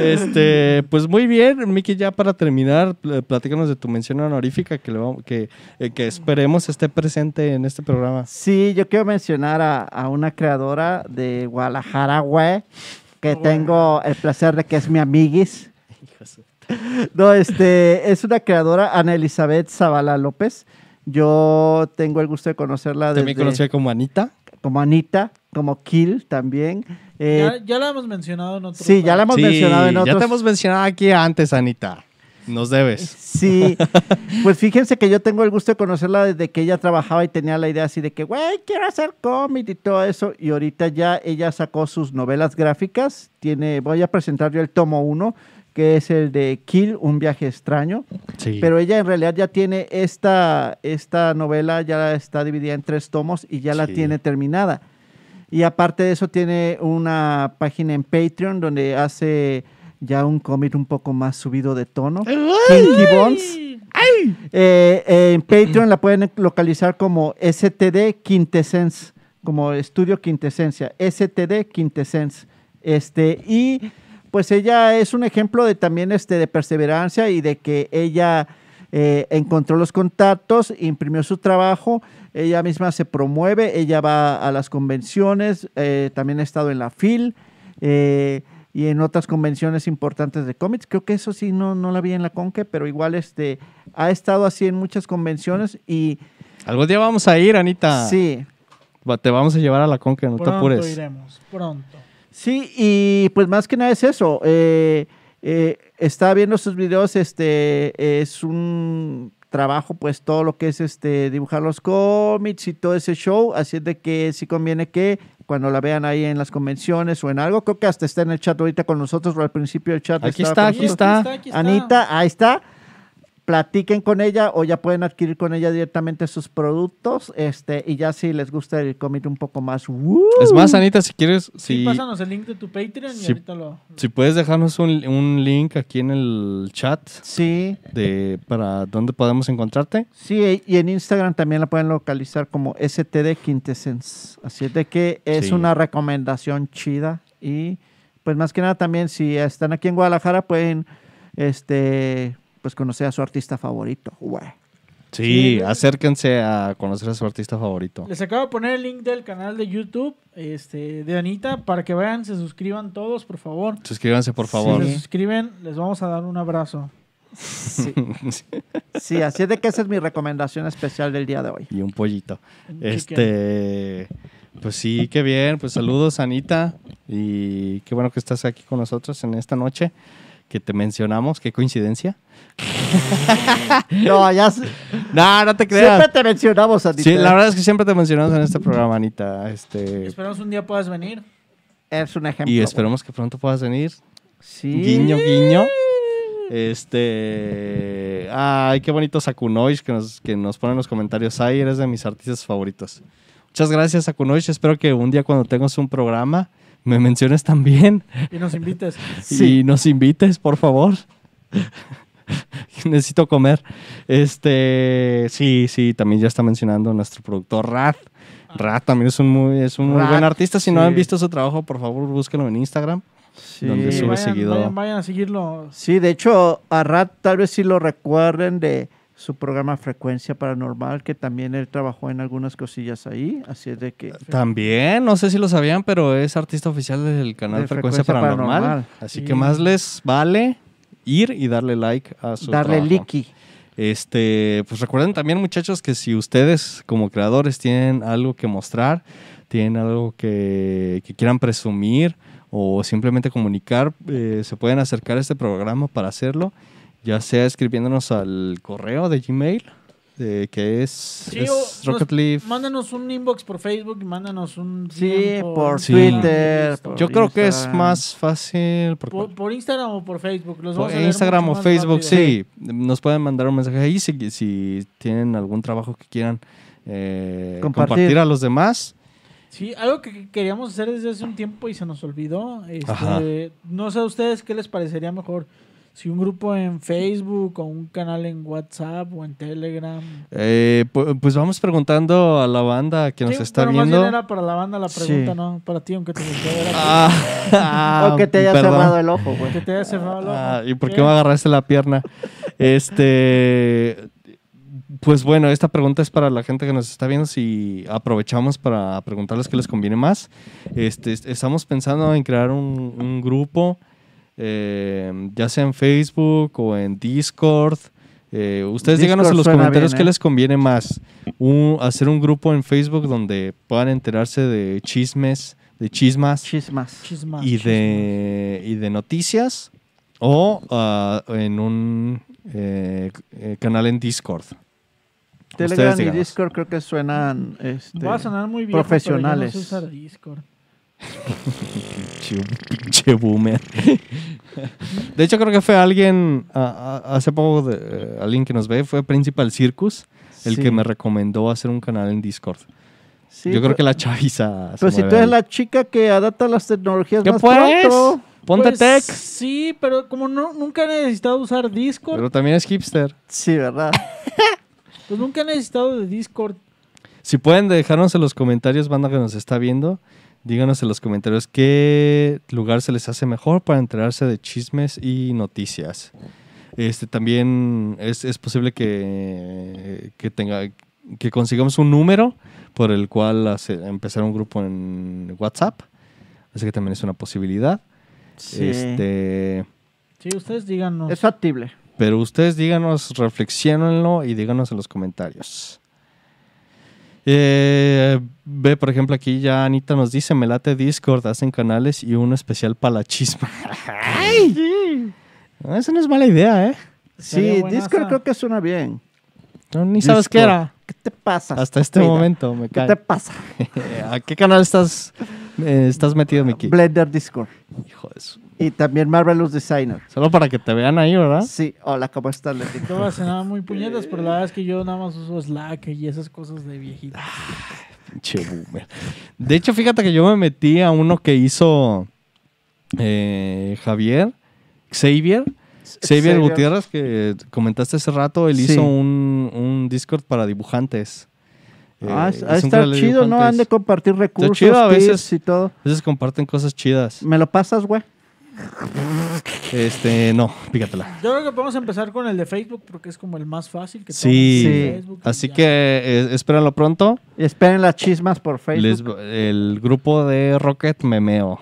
Este, pues muy bien, Miki, ya para terminar, pl- platícanos de tu mención honorífica que, le vamos- que, eh, que esperemos esté presente en este programa. Sí, yo quiero mencionar a, a una creadora de Guadalajara, güey, que tengo el placer de que es mi amiguis. No, este, es una creadora, Ana Elizabeth Zavala López. Yo tengo el gusto de conocerla También desde, conocida como Anita. como Anita, como Kill también. Eh, Ya, ya la hemos mencionado en otro sí, ya la hemos Sí, mencionado en ya otros. te hemos mencionado aquí antes, Anita. Nos debes. Sí, pues fíjense que yo tengo el gusto de conocerla desde que ella trabajaba y tenía la idea así de que, güey, quiero hacer cómic y todo eso. Y ahorita ya ella sacó sus novelas gráficas. Tiene, voy a presentar yo el tomo uno, que es el de Kill, un viaje extraño. Sí. Pero ella en realidad ya tiene esta, esta novela, ya está dividida en tres tomos y ya la Sí. tiene terminada. Y aparte de eso tiene una página en Patreon donde hace ya un cómic un poco más subido de tono. Kinky Bones. Eh, eh, en Patreon la pueden localizar como STD Quintessence, como Estudio Quintessencia, STD Quintessence. Este, y pues ella es un ejemplo de también este, de perseverancia y de que ella eh, encontró los contactos, imprimió su trabajo, ella misma se promueve, ella va a las convenciones, también ha estado en la FIL y en otras convenciones importantes de cómics. Creo que eso sí no, no la vi en la Conque, pero igual este, ha estado así en muchas convenciones y Algún día vamos a ir, Anita. sí, Te vamos a llevar a la conca, no te Pronto apures. iremos, pronto. Sí, y pues más que nada es eso. Eh, eh, estaba viendo sus videos, este es un trabajo, pues todo lo que es este dibujar los cómics y todo ese show, así es de que sí conviene que cuando la vean ahí en las convenciones o en algo, creo que hasta está en el chat ahorita con nosotros o al principio del chat. Aquí está, aquí está. aquí está. Anita, ahí está. Platiquen con ella o ya pueden adquirir con ella directamente sus productos. Este, y ya si les gusta el cómic un poco más. ¡woo! Es más, Anita, si quieres, Sí, si, pásanos el link de tu Patreon y Sí. ahorita lo... si puedes dejarnos un, un link aquí en el chat Sí, de para dónde podemos encontrarte. sí, y en Instagram también la pueden localizar como STD Quintessence. Así es de que es Sí. una recomendación chida. Y pues más que nada también, si están aquí en Guadalajara, pueden este pues conocer a su artista favorito. güey. Sí, Sí. acérquense a conocer a su artista favorito. Les acabo de poner el link del canal de YouTube este, de Anita para que vayan, se suscriban todos, por favor. Suscríbanse, por favor. Si se suscriben, les vamos a dar un abrazo. Sí. sí, así es de que esa es mi recomendación especial del día de hoy. y un pollito. Este, pues sí, qué bien. Pues saludos, Anita. Y qué bueno que estás aquí con nosotros en esta noche que te mencionamos. Qué coincidencia. No, ya No, no te siempre creas. te mencionamos, Anita. Sí, la verdad es que siempre te mencionamos en este programa, Anita. Este, Esperamos un día puedas venir. Es un ejemplo. y esperemos que pronto puedas venir. Sí. Guiño, guiño. Este. Ay, qué bonito Sakunoish que nos, que nos pone en los comentarios. Ay, eres de mis artistas favoritos. Muchas gracias, Sakunoish. Espero que un día cuando tengas un programa me menciones también Y nos invites. Sí. y nos invites, por favor. Necesito comer. Este. Sí, sí, también ya está mencionando nuestro productor Rat. Rat también es un muy, es un muy Rat, buen artista. Si no han visto su trabajo, por favor, búsquenlo en Instagram. Sí. donde Sí, sube vayan, seguido. Vayan, vayan a seguirlo. Sí, de hecho, a Rat tal vez sí lo recuerden de su programa Frecuencia Paranormal, que también él trabajó en algunas cosillas ahí. Así es de que. También, no sé si lo sabían, pero es artista oficial del canal De Frecuencia, Frecuencia Paranormal. Paranormal. Así Sí. que más les vale ir y darle like a su Darle licky. Este, pues recuerden también, muchachos, que si ustedes como creadores tienen algo que mostrar, tienen algo que, que quieran presumir o simplemente comunicar, eh, se pueden acercar a este programa para hacerlo, ya sea escribiéndonos al correo de Gmail, eh, que es, Sí, Rocket Leaf. Mándanos un inbox por Facebook y mándanos un. Sí, por Sí. Twitter. Por Yo creo que es más fácil por, Por, por Instagram o por Facebook. Los por Instagram o Facebook, sí. Nos pueden mandar un mensaje ahí si, si tienen algún trabajo que quieran eh, Compartir. compartir a los demás. Sí, algo que queríamos hacer desde hace un tiempo y se nos olvidó. Ajá. Este, no sé a ustedes qué les parecería mejor. Si un grupo en Facebook o un canal en WhatsApp o en Telegram. Eh, pu- pues vamos preguntando a la banda que nos está pero más viendo. bien era para la banda la pregunta, Sí. ¿no? Para ti, aunque te gustó. Ah, ah, o que te haya perdón. cerrado el ojo, güey. que te haya cerrado el ojo. Ah, ¿Y por qué me agarraste la pierna? Este. Pues bueno, esta pregunta es para la gente que nos está viendo. Si aprovechamos para preguntarles qué les conviene más. Este, est- estamos pensando en crear un, un grupo, eh, ya sea en Facebook o en Discord. Eh, ustedes díganos en los comentarios bien, qué ¿eh? les conviene más. Un- hacer un grupo en Facebook donde puedan enterarse de chismes, de chismas Chismas. Chismas, y chismas. de, y de noticias o ah, en un canal en Discord. Telegram y. Discord creo que suenan este, Va a sonar muy bien. profesionales. Pero yo no sé usar Discord. Pinche- Pinche boomer. De hecho, creo que fue alguien, hace poco, de- eh, alguien que nos ve, fue Principal Circus, el Sí. que me recomendó hacer un canal en Discord. Sí, Yo creo pero- que la chaviza. Pero si tú eres ahí. la chica que adapta las tecnologías ¿Qué más pues? pronto. Ponte Pues, tech. Sí, pero como no, nunca he necesitado usar Discord, Pero también es hipster. Sí, ¿verdad? pues nunca he necesitado de Discord. Si pueden dejarnos en los comentarios, banda que nos está viendo, díganos en los comentarios qué lugar se les hace mejor para enterarse de chismes y noticias. Este también es, es posible que, que tenga que consigamos un número por el cual hacer- empezar un grupo en WhatsApp. Así que también es una posibilidad. Sí. Este, Sí, ustedes díganos. Es factible. pero ustedes díganos, reflexionenlo y díganos en los comentarios. Eh, ve, por ejemplo, aquí ya Anita nos dice, me late Discord, hacen canales y uno especial para la chisma. ¡Ay! No, Esa no es mala idea, ¿eh? Sí. Discord creo que suena bien. No, ni sabes qué era. ¿Qué te pasa? Hasta este Mira, momento me ¿Qué cae. te pasa? ¿A qué canal estás, eh, estás metido, Miki? Blender Discord. Hijo de su- Y también Marvelous Designer. Solo para que te vean ahí, ¿verdad? Sí, hola, ¿cómo estás, Leti? Todo va a muy puñetas, pero la verdad es que yo nada más uso Slack y esas cosas de viejito. Pinche boomer. De hecho, fíjate que yo me metí a uno que hizo eh, Javier, Xavier. Xavier Xavier. Gutiérrez, que comentaste hace rato, él Sí. hizo un, un Discord para dibujantes. Ah, Eh, ah, un está chido, ¿no? Han de compartir recursos, chido a tips veces. y todo. A veces comparten cosas chidas. ¿Me lo pasas, güey? Este, no, pícatela. Yo creo que podemos empezar con el de Facebook porque es como el más fácil. Que Sí, todos usan Sí. Facebook y así ya. que eh, espérenlo pronto. Y esperen las chismas por Facebook. Les- el grupo de Rocket Memeo,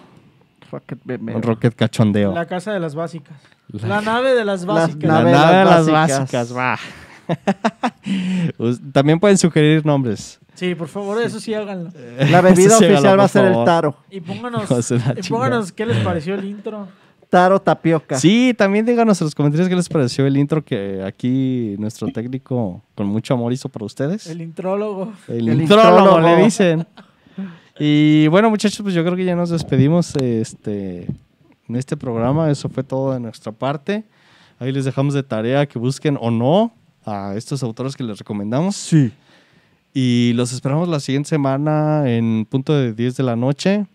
Rocket Memeo. Rocket Cachondeo. La casa de las básicas. La- La, nave de las básicas. La Nave nave de las las básicas. básicas, va. También pueden sugerir nombres. Sí, por favor, eso sí háganlo. La bebida sí, oficial hágalo, va a ser el taro. Y pónganos, y pónganos qué les pareció el intro. Taro tapioca. Sí, también díganos en los comentarios qué les pareció el intro que aquí nuestro técnico con mucho amor hizo para ustedes. El intrólogo. El, El intrólogo, intrólogo. le dicen. Y bueno, muchachos, pues yo creo que ya nos despedimos este, en este programa. Eso fue todo de nuestra parte. Ahí les dejamos de tarea que busquen o no a estos autores que les recomendamos. Sí. Y los esperamos la siguiente semana en punto de 10 de la noche,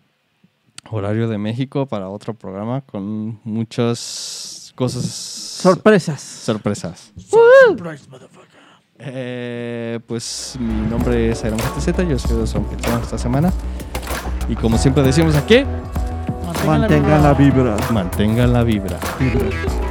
horario de México, para otro programa con muchas cosas. Sorpresas. sorpresas. Surprise, motherfucker. Eh, pues mi nombre es Iron GTZ, yo soy anfitrión esta semana. Y como siempre decimos aquí, Mantengan la vibra. mantengan la vibra. vibra.